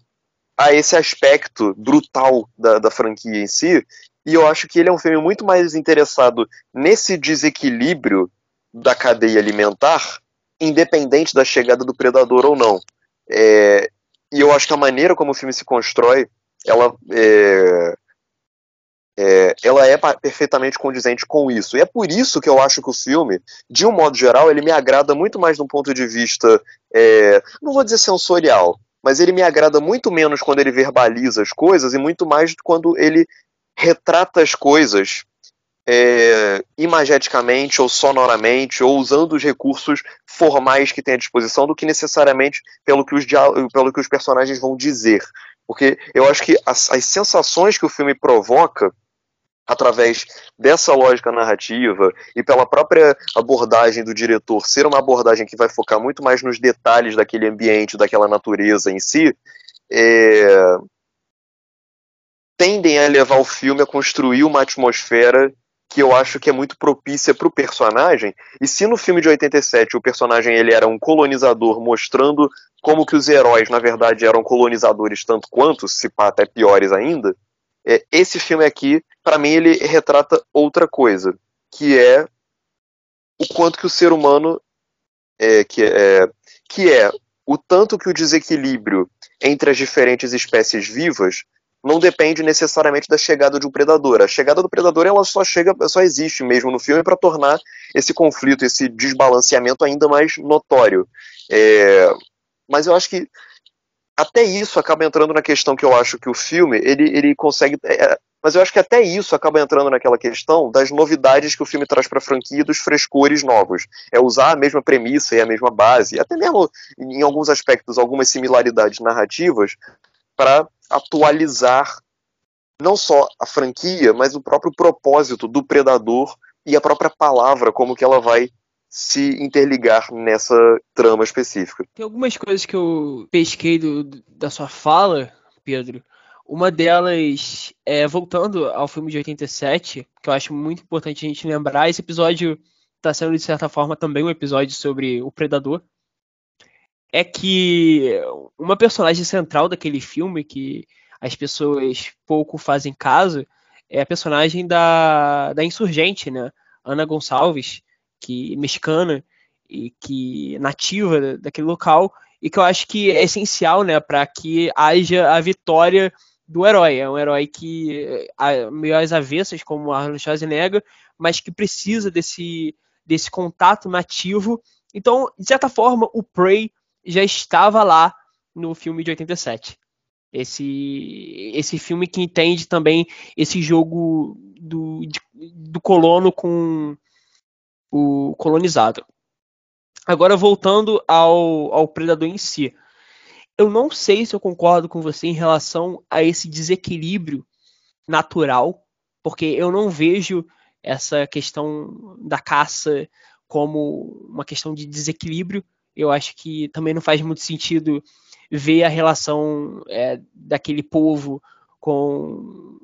a esse aspecto brutal da, da franquia em si. E eu acho que ele é um filme muito mais interessado nesse desequilíbrio da cadeia alimentar, independente da chegada do predador ou não. É, e eu acho que a maneira como o filme se constrói, ela é, é, ela é perfeitamente condizente com isso. E é por isso que eu acho que o filme, de um modo geral, ele me agrada muito mais de um ponto de vista, é, não vou dizer sensorial, mas ele me agrada muito menos quando ele verbaliza as coisas e muito mais quando ele retrata as coisas é, imageticamente ou sonoramente ou usando os recursos formais que tem à disposição do que necessariamente pelo que os, pelo que os personagens vão dizer. Porque eu acho que as, as sensações que o filme provoca através dessa lógica narrativa e pela própria abordagem do diretor ser uma abordagem que vai focar muito mais nos detalhes daquele ambiente, daquela natureza em si, é... tendem a levar o filme a construir uma atmosfera que eu acho que é muito propícia para o personagem. E se no filme de 87 o personagem ele era um colonizador mostrando como que os heróis na verdade eram colonizadores tanto quanto, se pá, até piores ainda, é, esse filme aqui, para mim, ele retrata outra coisa, que é o quanto que o ser humano é, que é, que é o tanto que o desequilíbrio entre as diferentes espécies vivas não depende necessariamente da chegada de um predador. A chegada do predador ela só chega, só existe mesmo no filme para tornar esse conflito, esse desbalanceamento ainda mais notório. É, mas eu acho que até isso acaba entrando na questão que eu acho que o filme ele, ele consegue. É, é, mas eu acho que até isso acaba entrando naquela questão das novidades que o filme traz para a franquia, dos frescores novos. É usar a mesma premissa e a mesma base, até mesmo em alguns aspectos algumas similaridades narrativas para atualizar não só a franquia, mas o próprio propósito do predador e a própria palavra, como que ela vai se interligar nessa trama específica. Tem algumas coisas que eu pesquei do, da sua fala, Pedro. Uma delas é voltando ao filme de 87, que eu acho muito importante a gente lembrar. Esse episódio está sendo, de certa forma, também um episódio sobre o Predador. É que uma personagem central daquele filme, que as pessoas pouco fazem caso, é a personagem da, da insurgente, né? Ana Gonçalves, que mexicana e que nativa daquele local e que eu acho que é essencial, né, para que haja a vitória do herói. É um herói que meio às avessas, como Arnold Schwarzenegger, mas que precisa desse desse contato nativo. Então, de certa forma, o Prey já estava lá no filme de 87. Esse, esse filme que entende também esse jogo do, de, do colono com, o colonizado. Agora, voltando ao, ao predador em si. Eu não sei se eu concordo com você em relação a esse desequilíbrio natural, porque eu não vejo essa questão da caça como uma questão de desequilíbrio. Eu acho que também não faz muito sentido ver a relação é, daquele povo com,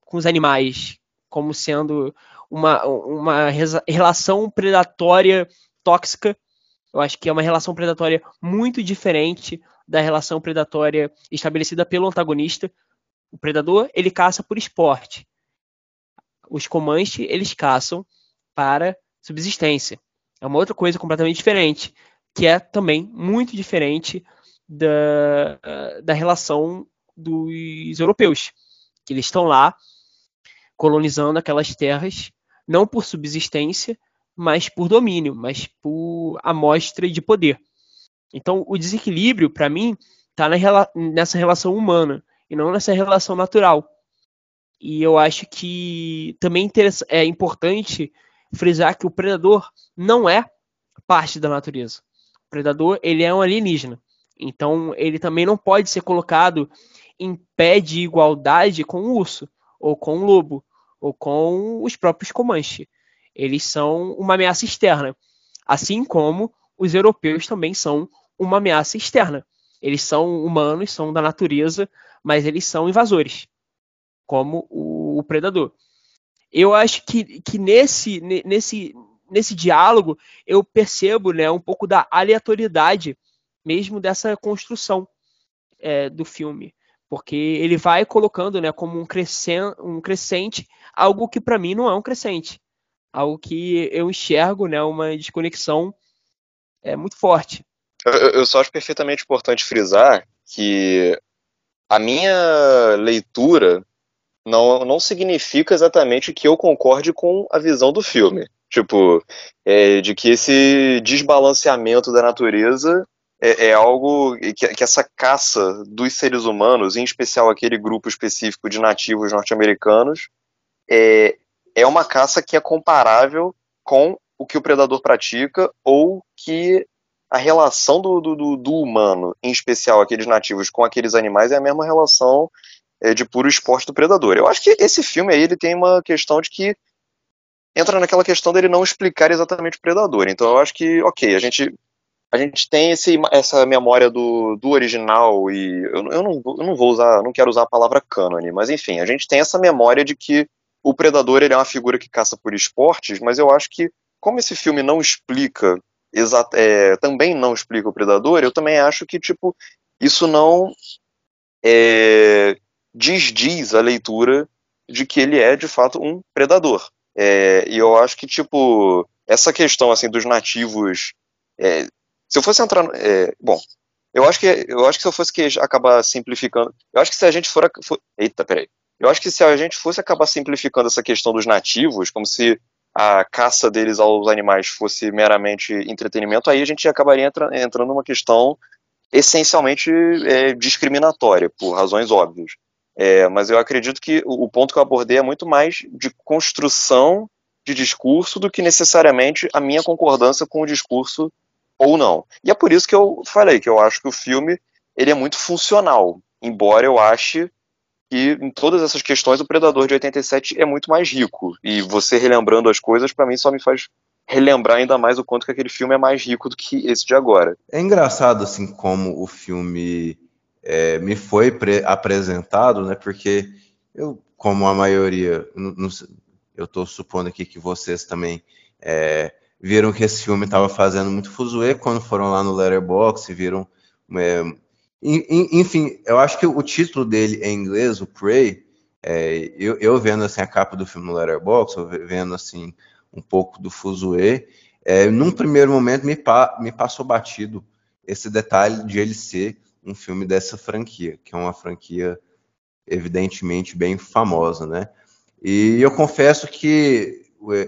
com os animais como sendo uma, uma relação predatória tóxica. Eu acho que é uma relação predatória muito diferente da relação predatória estabelecida pelo antagonista. O predador, ele caça por esporte. Os Comanche, eles caçam para subsistência. É uma outra coisa completamente diferente, que é também muito diferente da, da relação dos europeus, que eles estão lá colonizando aquelas terras não por subsistência, mas por domínio, mas por amostra de poder. Então, o desequilíbrio, para mim, está nessa relação humana e não nessa relação natural. E eu acho que também é importante frisar que o predador não é parte da natureza. Predador ele é um alienígena. Então, ele também não pode ser colocado em pé de igualdade com o urso ou com o lobo ou com os próprios Comanche. Eles são uma ameaça externa, assim como os europeus também são uma ameaça externa. Eles são humanos, são da natureza, mas eles são invasores, como o predador. Eu acho que, que nesse, nesse, nesse diálogo eu percebo né, um pouco da aleatoriedade mesmo dessa construção é, do filme porque ele vai colocando né, como um, crescen um crescente algo que para mim não é um crescente, algo que eu enxergo né, uma desconexão é, muito forte. Eu, eu só acho perfeitamente importante frisar que a minha leitura não, não significa exatamente que eu concorde com a visão do filme. Tipo, é, de que esse desbalanceamento da natureza é, é algo que, que, essa caça dos seres humanos, em especial aquele grupo específico de nativos norte-americanos, é, é uma caça que é comparável com o que o predador pratica ou que a relação do, do, do humano, em especial aqueles nativos com aqueles animais, é a mesma relação é, de puro esporte do predador. Eu acho que esse filme aí ele tem uma questão de que entra naquela questão dele não explicar exatamente o predador. Então eu acho que, ok, a gente a gente tem esse, essa memória do, do original e eu, eu, não, eu não vou usar, não quero usar a palavra cânone, mas enfim, a gente tem essa memória de que o predador ele é uma figura que caça por esportes, mas eu acho que como esse filme não explica é, também não explica o predador, eu também acho que tipo isso não é, desdiz a leitura de que ele é de fato um predador. É, e eu acho que tipo essa questão assim dos nativos é, se eu fosse entrar. É, bom, eu acho que eu acho que se eu fosse que acabar simplificando. Eu acho que se a gente for, for. Eita, peraí. Eu acho que se a gente fosse acabar simplificando essa questão dos nativos, como se a caça deles aos animais fosse meramente entretenimento, aí a gente acabaria entra, entrando numa questão essencialmente é, discriminatória, por razões óbvias. É, mas eu acredito que o, ponto que eu abordei é muito mais de construção de discurso do que necessariamente a minha concordância com o discurso ou não. E é por isso que eu falei que eu acho que o filme ele é muito funcional, embora eu ache que em todas essas questões o Predador de 87 é muito mais rico. E você relembrando as coisas, para mim, só me faz relembrar ainda mais o quanto que aquele filme é mais rico do que esse de agora. É engraçado, assim, como o filme é, me foi apresentado, né? Porque eu, como a maioria, não, não, eu estou supondo aqui que vocês também é, viram que esse filme estava fazendo muito fuzuê quando foram lá no Letterboxd, viram. É, enfim, eu acho que o título dele em inglês, o Prey, é, eu, eu, vendo assim a capa do filme no Letterboxd, vendo assim um pouco do fuzuê, é, num primeiro momento me, pa, me passou batido esse detalhe de ele ser um filme dessa franquia, que é uma franquia evidentemente bem famosa, né? E eu confesso que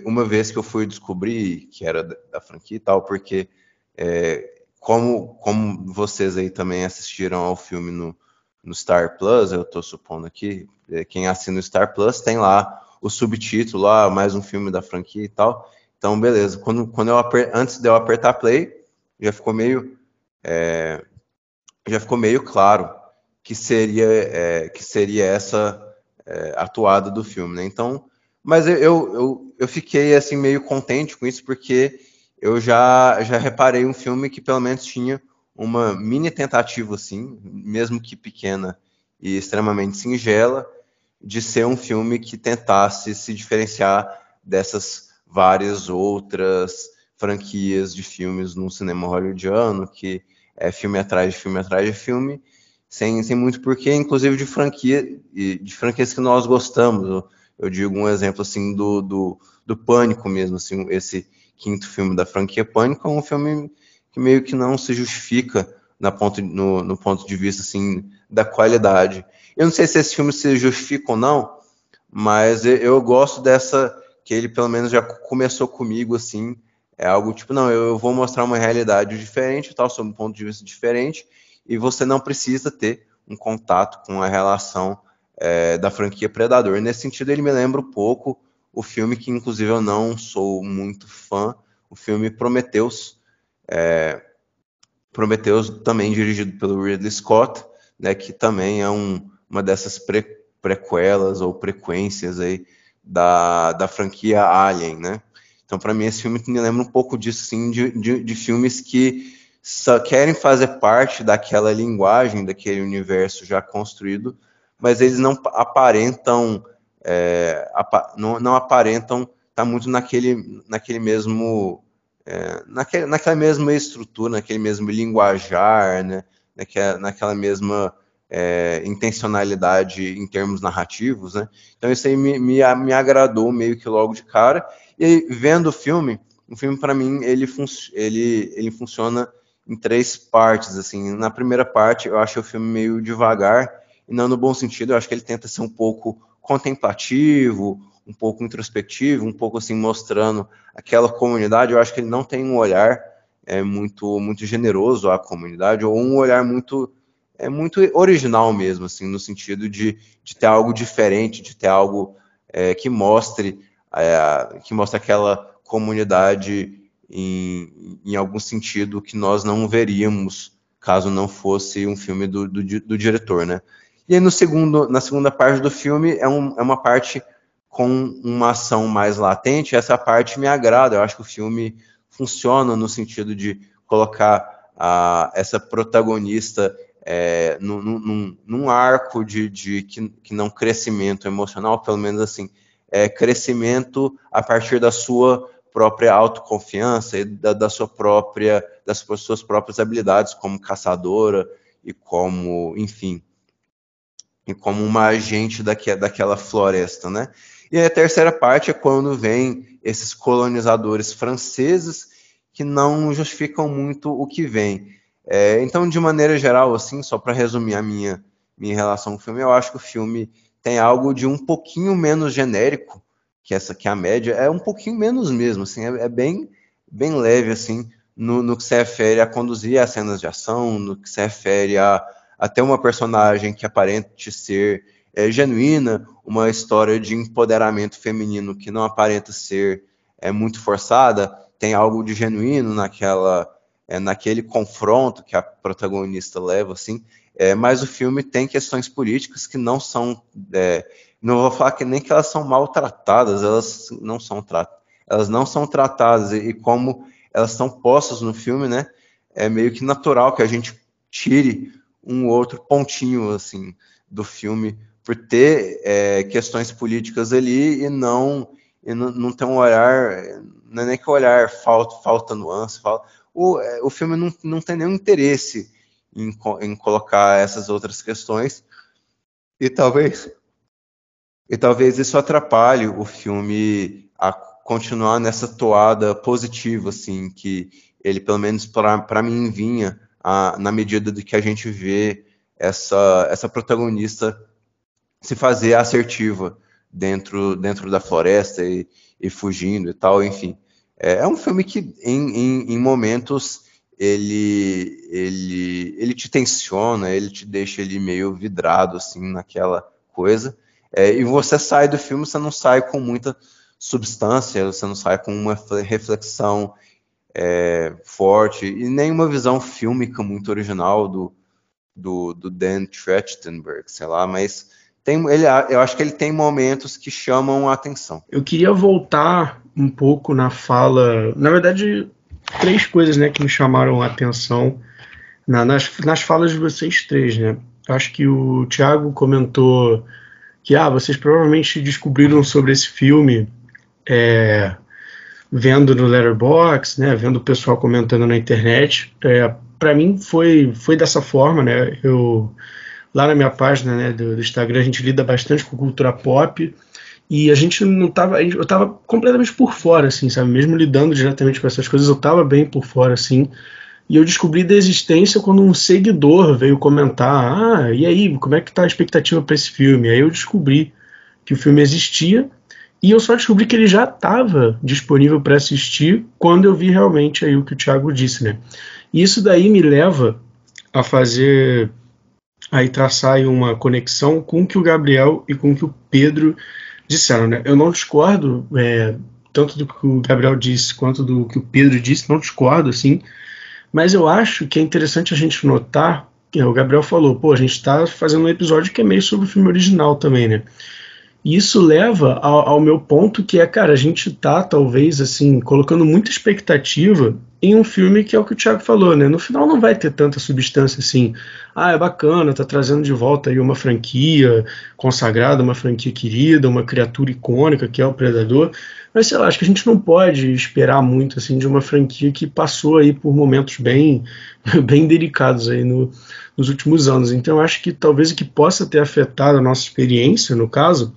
uma vez que eu fui descobrir que era da, franquia e tal, porque é, como, como vocês aí também assistiram ao filme no, no Star Plus, eu estou supondo aqui, é, quem assina o Star Plus tem lá o subtítulo lá, mais um filme da franquia e tal. Então, beleza. Quando, quando eu antes de eu apertar play, já ficou meio é, já ficou meio claro que seria é, que seria essa é, atuada do filme, né? Então, mas eu, eu, eu fiquei assim meio contente com isso, porque eu já, já reparei um filme que pelo menos tinha uma mini tentativa, assim, mesmo que pequena e extremamente singela, de ser um filme que tentasse se diferenciar dessas várias outras franquias de filmes no cinema hollywoodiano, que é filme atrás de filme atrás de filme, sem, sem muito porquê, inclusive de franquia de franquias que nós gostamos eu digo um exemplo assim do, do, do Pânico mesmo, assim, esse quinto filme da franquia Pânico é um filme que meio que não se justifica na ponto, no, no ponto de vista assim da qualidade. Eu não sei se esse filme se justifica ou não, mas eu, eu gosto dessa que ele pelo menos já começou comigo assim, é algo tipo, não, eu vou mostrar uma realidade diferente, tal, sob um ponto de vista diferente, e você não precisa ter um contato com a relação é, da franquia Predador. Nesse sentido, ele me lembra um pouco o filme que, inclusive, eu não sou muito fã, o filme Prometheus. É, Prometheus também dirigido pelo Ridley Scott, né, que também é um, uma dessas pre, prequelas ou frequências aí da, da franquia Alien, né? Então, para mim, esse filme me lembra um pouco disso, sim, de, de, de filmes que só querem fazer parte daquela linguagem, daquele universo já construído, mas eles não aparentam, é, não, não, aparentam estar tá muito naquele, naquele mesmo, é, naquele, naquela mesma estrutura, naquele mesmo linguajar, né, naquela, naquela mesma é, intencionalidade em termos narrativos, né? Então isso aí me, me, me, agradou meio que logo de cara. E aí, vendo o filme, o filme para mim ele, ele, ele funciona em três partes. Assim, na primeira parte eu acho o filme meio devagar e não no bom sentido, eu acho que ele tenta ser um pouco contemplativo, um pouco introspectivo, um pouco assim mostrando aquela comunidade. Eu acho que ele não tem um olhar é muito muito generoso à comunidade ou um olhar muito é muito original mesmo, assim, no sentido de, de ter algo diferente, de ter algo é, que mostre é, que mostre aquela comunidade em, em algum sentido que nós não veríamos caso não fosse um filme do, do, do diretor, né? E aí no segundo, na segunda parte do filme é, um, é uma parte com uma ação mais latente. Essa parte me agrada. Eu acho que o filme funciona no sentido de colocar a, essa protagonista é, num, num, num, arco de, de que, que, não crescimento emocional, pelo menos assim, é crescimento a partir da sua própria autoconfiança e da, da sua própria, das suas próprias habilidades como caçadora e como, enfim, e como uma agente daque, daquela floresta, né? E a terceira parte é quando vem esses colonizadores franceses que não justificam muito o que vem. É, então, de maneira geral, assim, só para resumir a minha, minha relação com o filme, eu acho que o filme tem algo de um pouquinho menos genérico que essa que a média, é um pouquinho menos mesmo, assim, é, é bem, bem leve, assim, no, no, que se refere a conduzir as cenas de ação, no que se refere a, a ter uma personagem que aparente ser é, genuína, uma história de empoderamento feminino que não aparenta ser é, muito forçada, tem algo de genuíno naquela é, naquele confronto que a protagonista leva, assim, é, mas o filme tem questões políticas que não são, é, não vou falar que nem que elas são maltratadas, elas não são tratadas, elas não são tratadas e, e como elas são postas no filme, né, é meio que natural que a gente tire um outro pontinho assim do filme por ter é, questões políticas ali e não e não ter um olhar, não é nem que olhar falta, falta nuance, falta, o, é, o filme não, não tem nenhum interesse em, em colocar essas outras questões. E talvez e talvez isso atrapalhe o filme a continuar nessa toada positiva assim que ele pelo menos para mim vinha a, na medida de que a gente vê essa essa protagonista se fazer assertiva dentro dentro da floresta e, e fugindo e tal enfim. É, é um filme que, em, em, em, momentos, ele, ele, ele te tensiona, ele te deixa ele meio vidrado, assim, naquela coisa. É, e você sai do filme, você não sai com muita substância, você não sai com uma reflexão é, forte e nem uma visão fílmica muito original do, do, do Dan Trachtenberg, sei lá, mas tem, ele, eu acho que ele tem momentos que chamam a atenção. Eu queria voltar um pouco na fala, na verdade, três coisas né, que me chamaram a atenção na, nas, nas falas de vocês três. Né? Acho que o Thiago comentou que ah, vocês provavelmente descobriram sobre esse filme é, vendo no Letterboxd, né, vendo o pessoal comentando na internet. É, Para mim foi, foi dessa forma, né? Eu lá na minha página né, do, do, Instagram a gente lida bastante com cultura pop e a gente não tava, eu tava completamente por fora, assim, sabe? Mesmo lidando diretamente com essas coisas, eu tava bem por fora, assim. E eu descobri da existência quando um seguidor veio comentar: Ah, e aí, como é que tá a expectativa para esse filme? Aí eu descobri que o filme existia e eu só descobri que ele já estava disponível para assistir quando eu vi realmente aí o que o Thiago disse, né? E isso daí me leva a fazer aí traçar aí uma conexão com o que o Gabriel e com o que o Pedro disseram. Né? Eu não discordo é, tanto do que o Gabriel disse quanto do que o Pedro disse, não discordo, assim, mas eu acho que é interessante a gente notar, o Gabriel falou, pô, a gente está fazendo um episódio que é meio sobre o filme original também, né? E isso leva ao, ao, meu ponto que é, cara, a gente tá, talvez, assim, colocando muita expectativa em um filme que é o que o Thiago falou, né? No final não vai ter tanta substância assim. Ah, é bacana, tá trazendo de volta aí uma franquia consagrada, uma franquia querida, uma criatura icônica que é o Predador. Mas sei lá, acho que a gente não pode esperar muito assim de uma franquia que passou aí por momentos bem, bem delicados aí no, nos últimos anos. Então acho que talvez o que possa ter afetado a nossa experiência, no caso,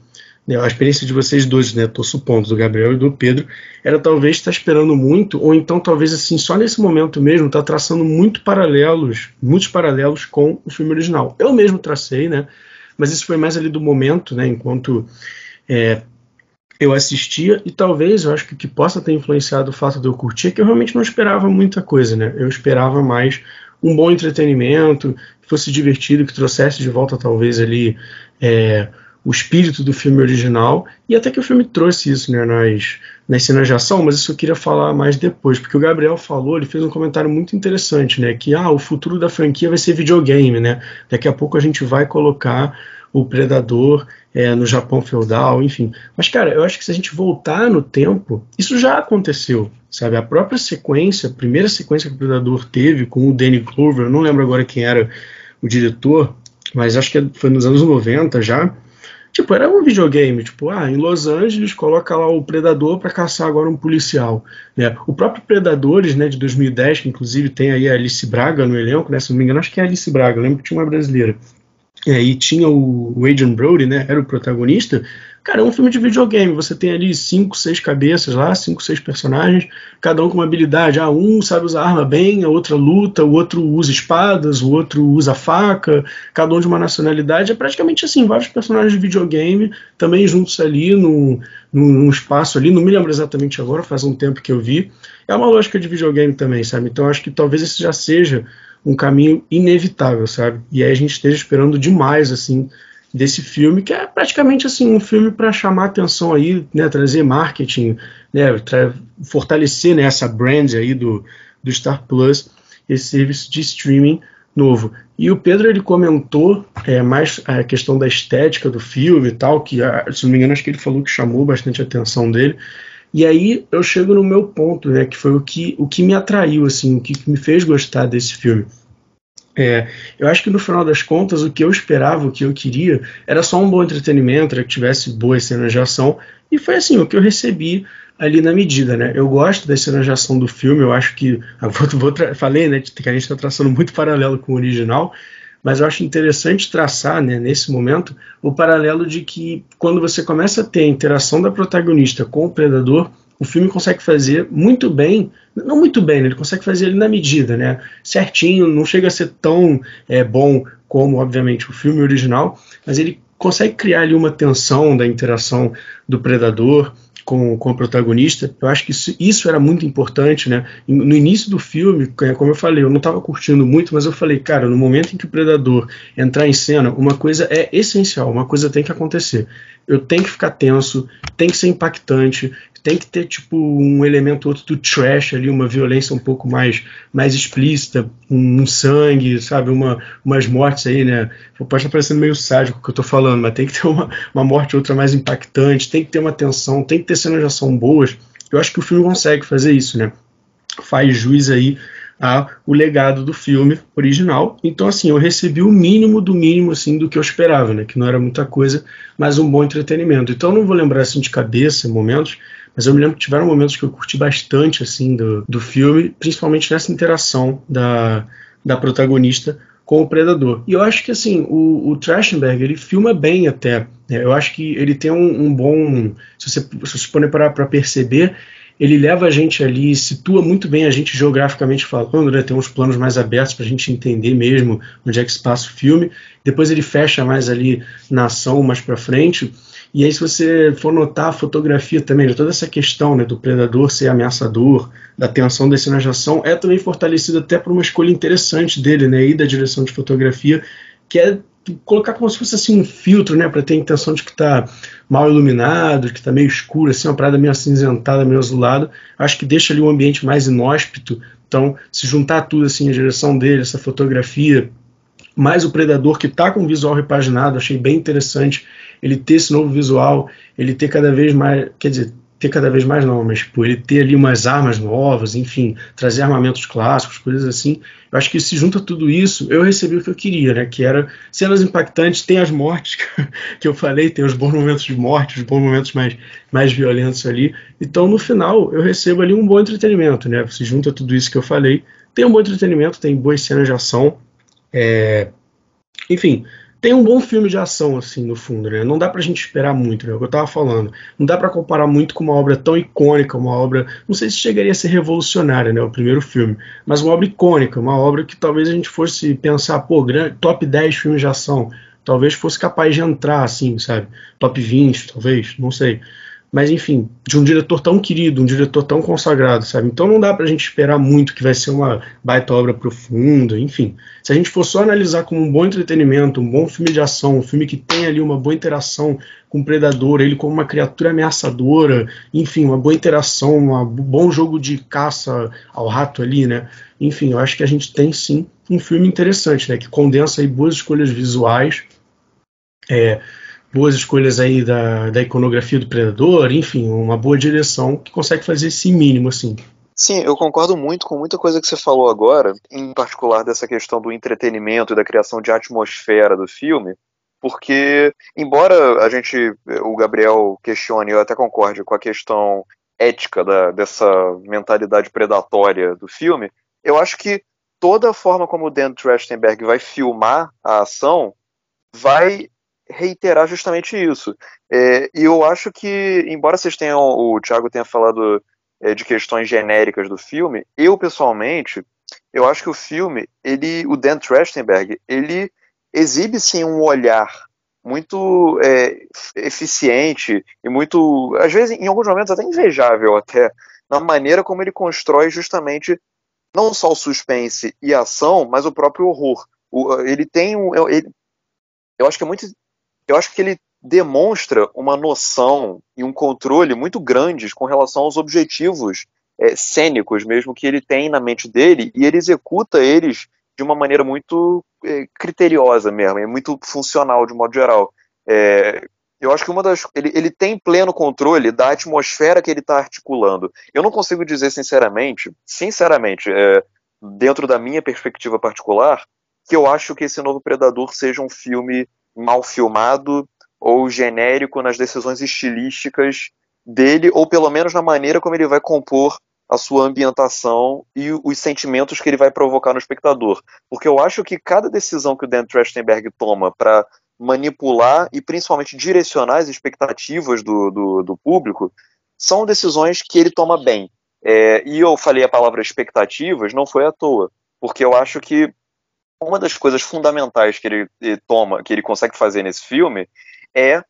a experiência de vocês dois, né, tô supondo, do Gabriel e do Pedro, era talvez estar esperando muito, ou então talvez assim, só nesse momento mesmo, tá traçando muito paralelos, muitos paralelos com o filme original. Eu mesmo tracei, né, mas isso foi mais ali do momento, né, enquanto é, eu assistia e talvez eu acho que o que possa ter influenciado o fato de eu curtir é que eu realmente não esperava muita coisa, né? Eu esperava mais um bom entretenimento, que fosse divertido, que trouxesse de volta talvez ali é, o espírito do filme original, e até que o filme trouxe isso né, nas, nas cenas de ação, mas isso eu queria falar mais depois, porque o Gabriel falou, ele fez um comentário muito interessante, né, que ah, o futuro da franquia vai ser videogame, né, daqui a pouco a gente vai colocar o Predador é, no Japão feudal, enfim. Mas, cara, eu acho que se a gente voltar no tempo, isso já aconteceu, sabe? A própria sequência, a primeira sequência que o Predador teve com o Danny Glover, eu não lembro agora quem era o diretor, mas acho que foi nos anos 90 já. Tipo, era um videogame, tipo, ah, em Los Angeles coloca lá o Predador para caçar agora um policial, né? O próprio Predadores, né, de 2010, que inclusive tem aí a Alice Braga no elenco, né, se não me engano, acho que é a Alice Braga, lembro que tinha uma brasileira. É, e tinha o, o Adrian Brody, né? Era o protagonista. Cara, é um filme de videogame. Você tem ali cinco, seis cabeças lá, cinco, seis personagens, cada um com uma habilidade. Ah, um sabe usar arma bem, a outra luta, o outro usa espadas, o outro usa faca, cada um de uma nacionalidade. É praticamente assim, vários personagens de videogame também juntos ali num, num espaço ali. Não me lembro exatamente agora, faz um tempo que eu vi. É uma lógica de videogame também, sabe? Então acho que talvez esse já seja um caminho inevitável, sabe? E aí a gente esteja esperando demais, assim, desse filme, que é praticamente, assim, um filme para chamar atenção aí, né, trazer marketing, né, fortalecer né, essa brand aí do, do Star Plus, esse serviço de streaming novo. E o Pedro ele comentou é, mais a questão da estética do filme e tal, que ah, se não me engano acho que ele falou que chamou bastante a atenção dele. E aí eu chego no meu ponto, né, que foi o que, o que me atraiu, assim, o que me fez gostar desse filme. É, eu acho que no final das contas o que eu esperava, o que eu queria, era só um bom entretenimento, era que tivesse boas cenas de ação, e foi assim o que eu recebi ali na medida, né? Eu gosto das cenas de ação do filme, eu acho que. Vou, falei, né, que a gente está traçando muito paralelo com o original, mas eu acho interessante traçar, né, nesse momento, o paralelo de que quando você começa a ter a interação da protagonista com o predador, o filme consegue fazer muito bem, não muito bem, né, ele consegue fazer ele na medida, né, certinho, não chega a ser tão é, bom como, obviamente, o filme original, mas ele consegue criar ali uma tensão da interação do predador, com, com o protagonista. Eu acho que isso, isso era muito importante, né? No início do filme, é, como eu falei, eu não estava curtindo muito, mas eu falei, cara, no momento em que o Predador entrar em cena, uma coisa é essencial, uma coisa tem que acontecer. Eu tenho que ficar tenso, tem que ser impactante, tem que ter tipo um elemento outro do trash ali, uma violência um pouco mais mais explícita, um, um sangue, sabe, uma, umas mortes aí, né? Pode estar parecendo meio sádico o que eu tô falando, mas tem que ter uma, uma morte outra mais impactante, tem que ter uma tensão, tem que ter cenas de ação boas. Eu acho que o filme consegue fazer isso, né? Faz juiz aí a o legado do filme original. Então, assim, eu recebi o mínimo do mínimo, assim, do que eu esperava, né? Que não era muita coisa, mas um bom entretenimento. Então, eu não vou lembrar, assim, de cabeça, momentos, mas eu me lembro que tiveram momentos que eu curti bastante assim do, do filme, principalmente nessa interação da, da protagonista com o predador. E eu acho que assim, o, o Trachtenberg, ele filma bem até. Né? Eu acho que ele tem um, um bom. Se você, se você pôr para perceber, ele leva a gente ali, situa muito bem a gente geograficamente falando, né? tem uns planos mais abertos para a gente entender mesmo onde é que se passa o filme. Depois ele fecha mais ali na ação mais para frente. E aí, se você for notar a fotografia também, toda essa questão né, do predador ser ameaçador, da tensão da cena de ação, é também fortalecida até por uma escolha interessante dele, né, e da direção de fotografia, que é colocar como se fosse assim um filtro, né, para ter a intenção de que está mal iluminado, que está meio escuro, assim, uma parada meio acinzentada, meio azulada. Acho que deixa ali um ambiente mais inóspito. Então, se juntar tudo assim, a direção dele, essa fotografia, mais o predador que está com o visual repaginado, achei bem interessante ele ter esse novo visual, ele ter cada vez mais, quer dizer, ter cada vez mais não, mas tipo, ele ter ali umas armas novas, enfim, trazer armamentos clássicos, coisas assim. Eu acho que se junta tudo isso, eu recebi o que eu queria, né? Que era cenas impactantes, tem as mortes que eu falei, tem os bons momentos de morte, os bons momentos mais, mais violentos ali. Então, no final, eu recebo ali um bom entretenimento, né? Se junta tudo isso que eu falei, tem um bom entretenimento, tem boas cenas de ação, é... enfim, tem um bom filme de ação, assim, no fundo, né? Não dá pra gente esperar muito, né? É o que eu tava falando. Não dá para comparar muito com uma obra tão icônica, uma obra. Não sei se chegaria a ser revolucionária, né? O primeiro filme. Mas uma obra icônica, uma obra que talvez a gente fosse pensar, pô, top 10 filmes de ação. Talvez fosse capaz de entrar, assim, sabe? Top 20, talvez, não sei. Mas enfim, de um diretor tão querido, um diretor tão consagrado, sabe? Então não dá pra gente esperar muito que vai ser uma baita obra profunda, enfim. Se a gente for só analisar como um bom entretenimento, um bom filme de ação, um filme que tem ali uma boa interação com o predador, ele como uma criatura ameaçadora, enfim, uma boa interação, um bom jogo de caça ao rato ali, né? Enfim, eu acho que a gente tem sim um filme interessante, né? Que condensa aí boas escolhas visuais, é, boas escolhas aí da, da iconografia do predador, enfim, uma boa direção que consegue fazer esse mínimo, assim. Sim, eu concordo muito com muita coisa que você falou agora, em particular dessa questão do entretenimento e da criação de atmosfera do filme, porque, embora a gente, o Gabriel questione, eu até concorde com a questão ética da, dessa mentalidade predatória do filme, eu acho que toda a forma como o Dan Trachtenberg vai filmar a ação vai reiterar justamente isso. É, e eu acho que, embora vocês tenham, o Thiago tenha falado é, de questões genéricas do filme, eu pessoalmente, eu acho que o filme, ele, o Dan Trachtenberg, ele exibe sim um olhar muito é, eficiente e muito, às vezes, em alguns momentos até invejável até, na maneira como ele constrói justamente não só o suspense e a ação, mas o próprio horror. O, ele tem um, ele, eu acho que é muito eu acho que ele demonstra uma noção e um controle muito grandes com relação aos objetivos é, cênicos mesmo que ele tem na mente dele e ele executa eles de uma maneira muito é, criteriosa mesmo, é muito funcional de modo geral. É, eu acho que uma das. Ele, ele tem pleno controle da atmosfera que ele está articulando. Eu não consigo dizer sinceramente, sinceramente, é, dentro da minha perspectiva particular, que eu acho que esse novo Predador seja um filme mal filmado ou genérico nas decisões estilísticas dele, ou pelo menos na maneira como ele vai compor a sua ambientação e os sentimentos que ele vai provocar no espectador. Porque eu acho que cada decisão que o Dan Trachtenberg toma para manipular e principalmente direcionar as expectativas do, do, do público são decisões que ele toma bem. É, e eu falei a palavra expectativas, não foi à toa, porque eu acho que uma das coisas fundamentais que ele, toma, que ele consegue fazer nesse filme, é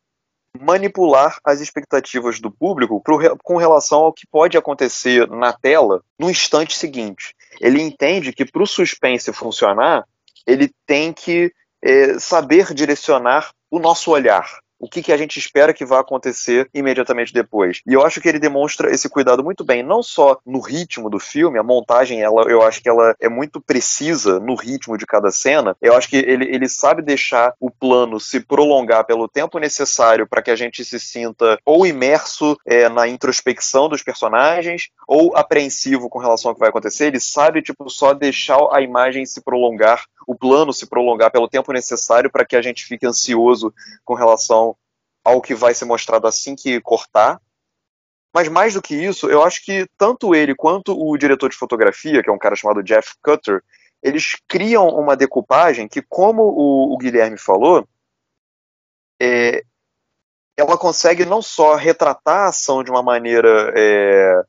manipular as expectativas do público pro, com relação ao que pode acontecer na tela no instante seguinte. Ele entende que para o suspense funcionar, ele tem que é, saber direcionar o nosso olhar o que, que a gente espera que vai acontecer imediatamente depois. E eu acho que ele demonstra esse cuidado muito bem, não só no ritmo do filme, a montagem, ela, eu acho que ela é muito precisa no ritmo de cada cena. Eu acho que ele, ele sabe deixar o plano se prolongar pelo tempo necessário para que a gente se sinta ou imerso é, na introspecção dos personagens ou apreensivo com relação ao que vai acontecer. Ele sabe, tipo, só deixar a imagem se prolongar, o plano se prolongar pelo tempo necessário para que a gente fique ansioso com relação ao que vai ser mostrado assim que cortar. Mas mais do que isso, eu acho que tanto ele quanto o diretor de fotografia, que é um cara chamado Jeff Cutter, eles criam uma decupagem que, como o, o Guilherme falou, é, ela consegue não só retratar a ação de uma maneira é,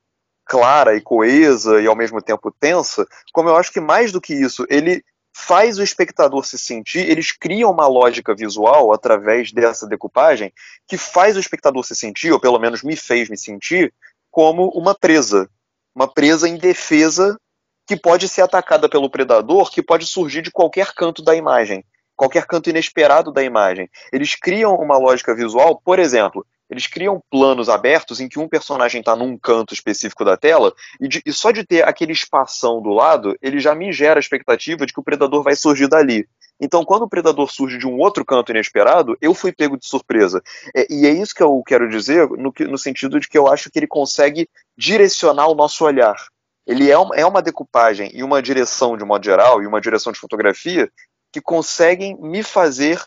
clara e coesa e ao mesmo tempo tensa, como eu acho que mais do que isso, ele faz o espectador se sentir, eles criam uma lógica visual através dessa decupagem que faz o espectador se sentir, ou pelo menos me fez me sentir, como uma presa. Uma presa indefesa que pode ser atacada pelo predador, que pode surgir de qualquer canto da imagem, qualquer canto inesperado da imagem. Eles criam uma lógica visual, por exemplo, eles criam planos abertos em que um personagem está num canto específico da tela e, de, e, só de ter aquele espação do lado, ele já me gera a expectativa de que o predador vai surgir dali. Então, quando o predador surge de um outro canto inesperado, eu fui pego de surpresa. É, e é isso que eu quero dizer no, no, sentido de que eu acho que ele consegue direcionar o nosso olhar. Ele é uma, é uma decupagem e uma direção de modo geral, e uma direção de fotografia, que conseguem me fazer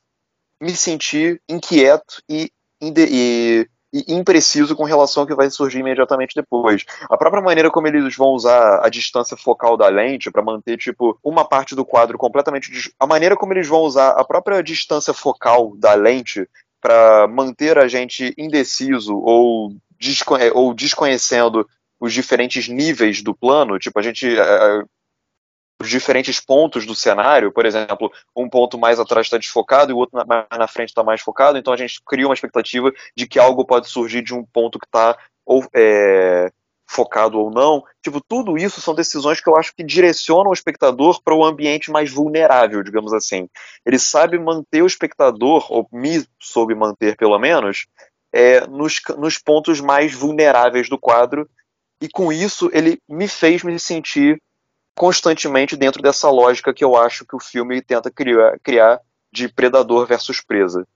me sentir inquieto e e, e impreciso com relação ao que vai surgir imediatamente depois. A própria maneira como eles vão usar a distância focal da lente para manter tipo uma parte do quadro completamente a maneira como eles vão usar a própria distância focal da lente para manter a gente indeciso ou, desconhe ou desconhecendo os diferentes níveis do plano, tipo a gente diferentes pontos do cenário, por exemplo, um ponto mais atrás está desfocado e o outro na, na frente está mais focado, então a gente cria uma expectativa de que algo pode surgir de um ponto que está é, focado ou não. Tipo, tudo isso são decisões que eu acho que direcionam o espectador para o ambiente mais vulnerável, digamos assim. Ele sabe manter o espectador, ou me soube manter pelo menos, é, nos, nos pontos mais vulneráveis do quadro, e com isso ele me fez me sentir constantemente dentro dessa lógica que eu acho que o filme tenta criar, criar de predador versus presa.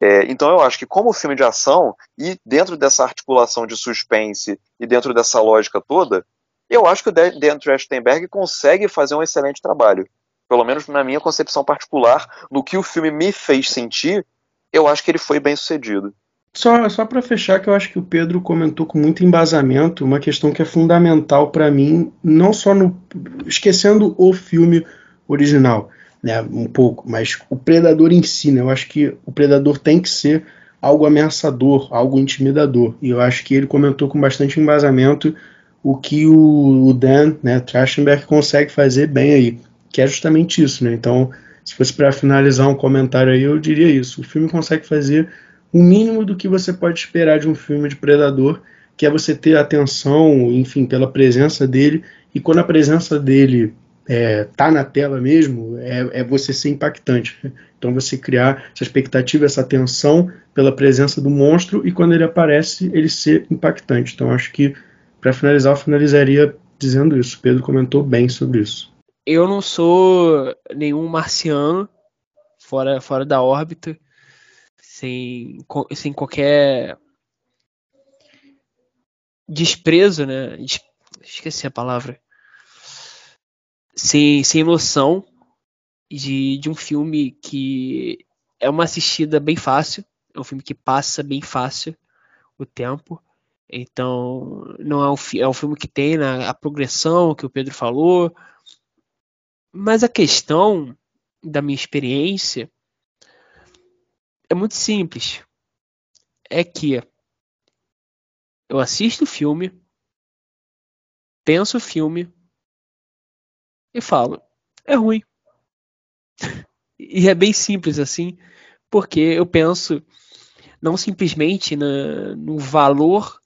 É, então eu acho que como filme de ação e dentro dessa articulação de suspense e dentro dessa lógica toda, eu acho que o Dan Trachtenberg consegue fazer um excelente trabalho. Pelo menos na minha concepção particular, no que o filme me fez sentir, eu acho que ele foi bem sucedido. Só, só para fechar, que eu acho que o Pedro comentou com muito embasamento uma questão que é fundamental para mim, não só no. esquecendo o filme original, né, um pouco, mas o predador em si, né, eu acho que o predador tem que ser algo ameaçador, algo intimidador, e eu acho que ele comentou com bastante embasamento o que o, o Dan, né, Trachtenberg, consegue fazer bem aí, que é justamente isso, né, então, se fosse para finalizar um comentário aí, eu diria isso, o filme consegue fazer o mínimo do que você pode esperar de um filme de predador, que é você ter atenção, enfim, pela presença dele, e quando a presença dele é, tá na tela mesmo, é, é, você ser impactante. Então você criar essa expectativa, essa atenção pela presença do monstro, e quando ele aparece, ele ser impactante. Então acho que, para finalizar, eu finalizaria dizendo isso. Pedro comentou bem sobre isso. Eu não sou nenhum marciano fora, fora da órbita sem, sem qualquer desprezo, né? Esqueci a palavra. Sem, sem noção de, de um filme que é uma assistida bem fácil, é um filme que passa bem fácil o tempo. Então, não é um, é um filme que tem né, a progressão que o Pedro falou. Mas a questão da minha experiência é muito simples. É que eu assisto o filme, penso o filme e falo, é ruim. e é bem simples assim, porque eu penso não simplesmente na, no valor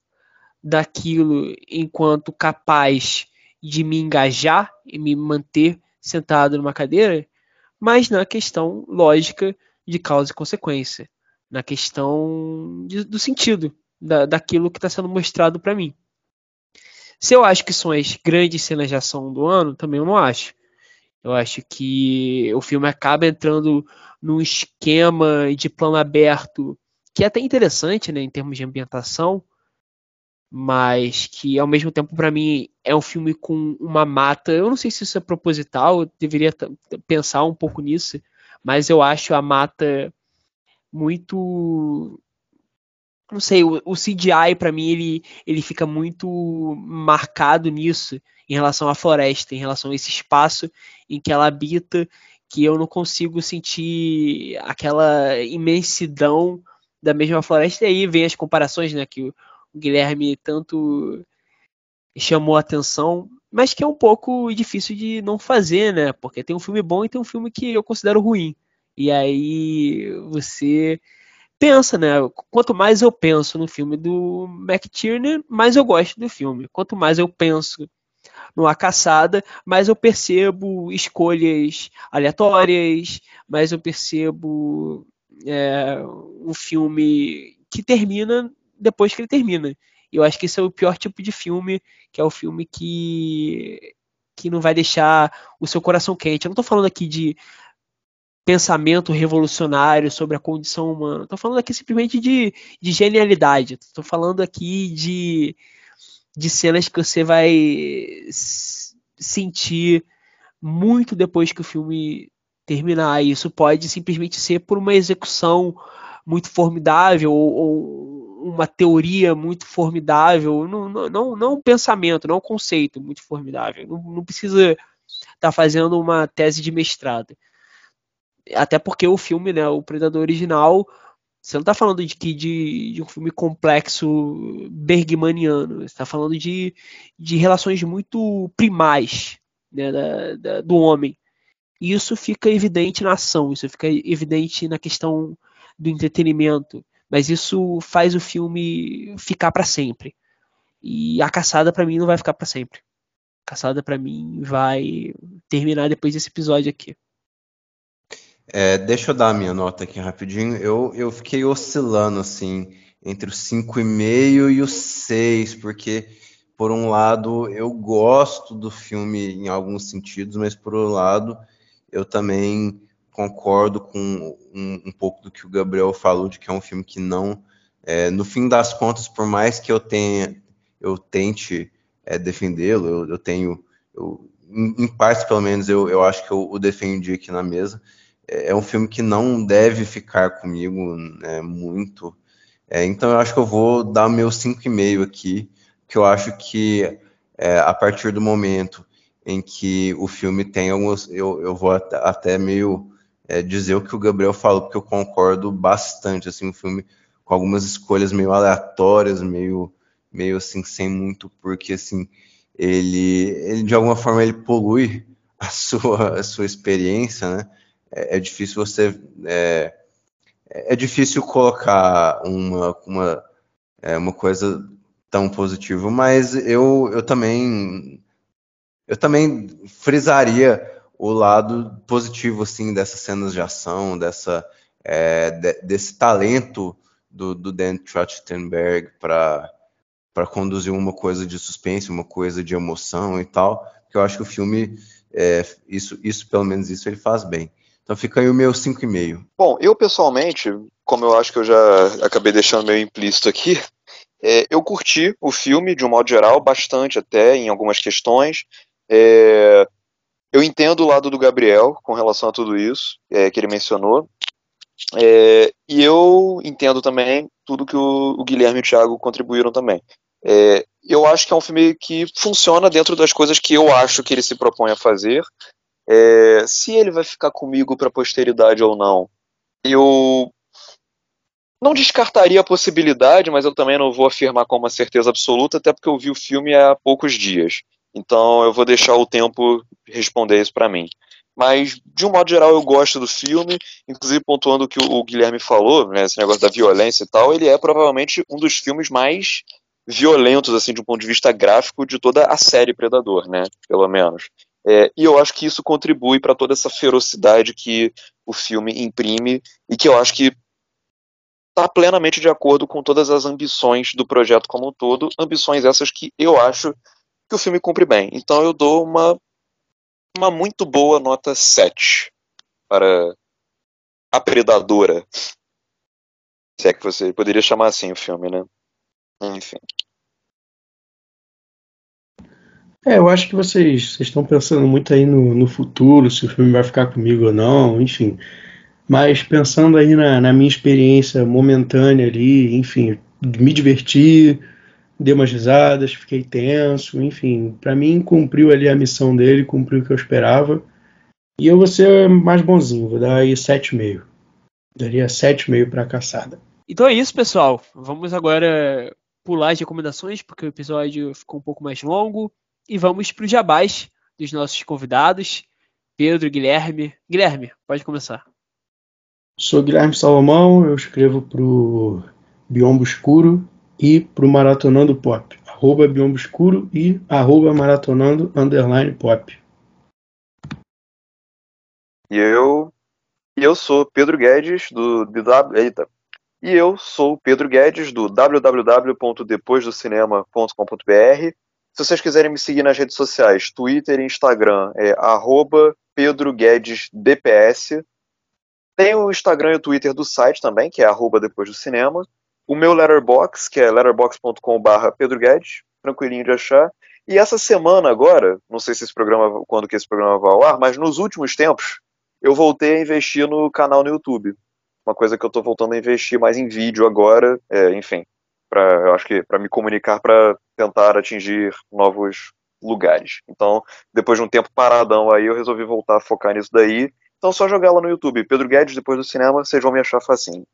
daquilo enquanto capaz de me engajar e me manter sentado numa cadeira, mas na questão lógica de causa e consequência, na questão de, do sentido da, daquilo que está sendo mostrado para mim. Se eu acho que são as grandes cenas de ação do ano, também eu não acho. Eu acho que o filme acaba entrando num esquema de plano aberto que é até interessante, né, em termos de ambientação, mas que ao mesmo tempo para mim é um filme com uma mata. Eu não sei se isso é proposital, eu deveria pensar um pouco nisso, mas eu acho a mata muito não sei, o, o CGI para mim ele, ele fica muito marcado nisso em relação à floresta, em relação a esse espaço em que ela habita, que eu não consigo sentir aquela imensidão da mesma floresta. E aí vem as comparações, né, que o, o Guilherme tanto chamou a atenção, mas que é um pouco difícil de não fazer, né? Porque tem um filme bom e tem um filme que eu considero ruim. E aí você pensa, né? Quanto mais eu penso no filme do McTiernan, mais eu gosto do filme. Quanto mais eu penso numa caçada, mais eu percebo escolhas aleatórias, mais eu percebo é, um filme que termina depois que ele termina. E eu acho que esse é o pior tipo de filme, que é o filme que que não vai deixar o seu coração quente. Eu não estou falando aqui de pensamento revolucionário sobre a condição humana. Estou falando aqui simplesmente de, de genialidade. Estou falando aqui de, de cenas que você vai sentir muito depois que o filme terminar. Isso pode simplesmente ser por uma execução muito formidável ou, ou uma teoria muito formidável, não, não, não um pensamento, não um conceito muito formidável. Não, não precisa estar tá fazendo uma tese de mestrado. Até porque o filme, né, o Predador original, você não está falando de, de, de um filme complexo bergmaniano, você está falando de, de relações muito primais, né, da, da, do homem. E isso fica evidente na ação, isso fica evidente na questão do entretenimento, mas isso faz o filme ficar para sempre. E a caçada para mim não vai ficar para sempre. A caçada para mim vai terminar depois desse episódio aqui. É, deixa eu dar a minha nota aqui rapidinho. Eu, eu fiquei oscilando assim entre os 5,5 e os 6, porque por um lado eu gosto do filme em alguns sentidos, mas por outro lado eu também concordo com um, um pouco do que o Gabriel falou, de que é um filme que não, é, no fim das contas, por mais que eu tenha, eu tente é, defendê-lo, eu, eu, tenho, eu, em, em partes pelo menos, eu, eu acho que eu o defendi aqui na mesa. É, é um filme que não deve ficar comigo né, muito. É, então eu acho que eu vou dar meu 5,5 aqui, que eu acho que é, a partir do momento em que o filme tem alguns. Eu, eu vou até meio é, dizer o que o Gabriel falou, porque eu concordo bastante. Assim, um filme com algumas escolhas meio aleatórias, meio, meio assim, sem muito, porque assim, ele, ele de alguma forma ele polui a sua, a sua experiência, né? É, é difícil você. É, é difícil colocar uma, uma, é, uma coisa tão positiva, mas eu, eu também eu também frisaria o lado positivo assim dessas cenas de ação, dessa é, de, desse talento do, do Dan Trachtenberg para para conduzir uma coisa de suspense, uma coisa de emoção e tal, que eu acho que o filme é, isso, isso pelo menos isso ele faz bem. Então fica aí o meu 5,5. Bom, eu pessoalmente, como eu acho que eu já acabei deixando meio implícito aqui, é, eu curti o filme de um modo geral bastante até em algumas questões. É, eu entendo o lado do Gabriel com relação a tudo isso é, que ele mencionou. É, e eu entendo também tudo que o, o, Guilherme e o Thiago contribuíram também. É, eu acho que é um filme que funciona dentro das coisas que eu acho que ele se propõe a fazer. É, se ele vai ficar comigo para a posteridade ou não, eu não descartaria a possibilidade, mas eu também não vou afirmar com uma certeza absoluta, até porque eu vi o filme há poucos dias. Então eu vou deixar o tempo responder isso para mim. Mas, de um modo geral, eu gosto do filme, inclusive pontuando o que o Guilherme falou, né, esse negócio da violência e tal, ele é provavelmente um dos filmes mais violentos, assim, de um ponto de vista gráfico, de toda a série Predador, né, pelo menos. É, e eu acho que isso contribui para toda essa ferocidade que o filme imprime e que eu acho que está plenamente de acordo com todas as ambições do projeto como um todo, ambições essas que eu acho que o filme cumpre bem. Então eu dou uma, uma muito boa nota 7 para A Predadora. Se é que você poderia chamar assim o filme, né? Enfim. É, eu acho que vocês, vocês estão pensando muito aí no, no futuro, se o filme vai ficar comigo ou não, enfim. Mas pensando aí na, na minha experiência momentânea ali, enfim, me diverti, dei umas risadas, fiquei tenso, enfim, para mim cumpriu ali a missão dele, cumpriu o que eu esperava. E eu vou ser mais bonzinho, vou dar aí 7,5. Daria 7,5 para a caçada. Então é isso, pessoal. Vamos agora pular as recomendações, porque o episódio ficou um pouco mais longo. E vamos para os jabás dos nossos convidados, Pedro, Guilherme. Guilherme, pode começar. Sou Guilherme Salomão, eu escrevo para o Biombo Escuro, e para o Maratonando Pop. Arroba Biombo Escuro e arroba Maratonando Underline Pop. E eu, eu sou Pedro Guedes do DW. Eita. E eu sou Pedro Guedes do www.depoisdocinema.com.br. Se vocês quiserem me seguir nas redes sociais, Twitter e Instagram é arroba Pedro Guedes DPS. Tem o Instagram e o Twitter do site também, que é arroba depois do cinema o meu Letterbox, que é letterbox.com.br Pedro Guedes, tranquilinho de achar. E essa semana agora, não sei se esse programa, quando que esse programa vai ao ar, mas nos últimos tempos, eu voltei a investir no canal no YouTube. Uma coisa que eu estou voltando a investir mais em vídeo agora, é, enfim, para eu acho que para me comunicar para tentar atingir novos lugares. Então, depois de um tempo paradão aí, eu resolvi voltar a focar nisso daí. Então, só jogar lá no YouTube, Pedro Guedes, depois do cinema, vocês vão me achar facinho.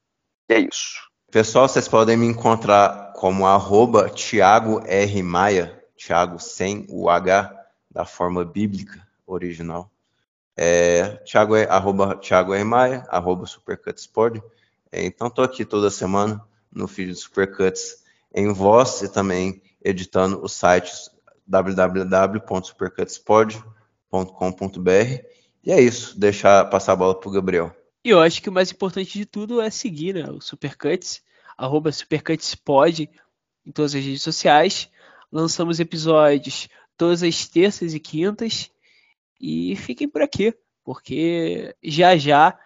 E é isso. Pessoal, vocês podem me encontrar como arroba Thiago R. Maia, Thiago sem o H da forma bíblica, original. É, Thiago é arroba Thiago R. Maia, arroba Supercutspod. É, então estou aqui toda semana no feed do Supercuts em voz e também editando os sites www.supercutspod.com.br. E é isso, deixar passar a bola para o Gabriel. E eu acho que o mais importante de tudo é seguir né, o Supercuts, arroba Supercutspod em todas as redes sociais. Lançamos episódios todas as terças e quintas. E fiquem por aqui, porque já já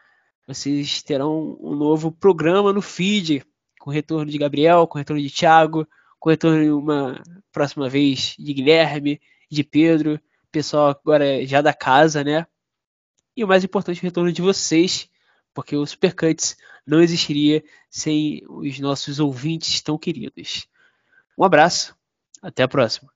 vocês terão um novo programa no feed, com retorno de Gabriel, com retorno de Thiago, com retorno uma próxima vez de Guilherme, de Pedro, pessoal agora já da casa, né? E o mais importante, o retorno de vocês, porque o Supercuts não existiria sem os nossos ouvintes tão queridos. Um abraço, até a próxima.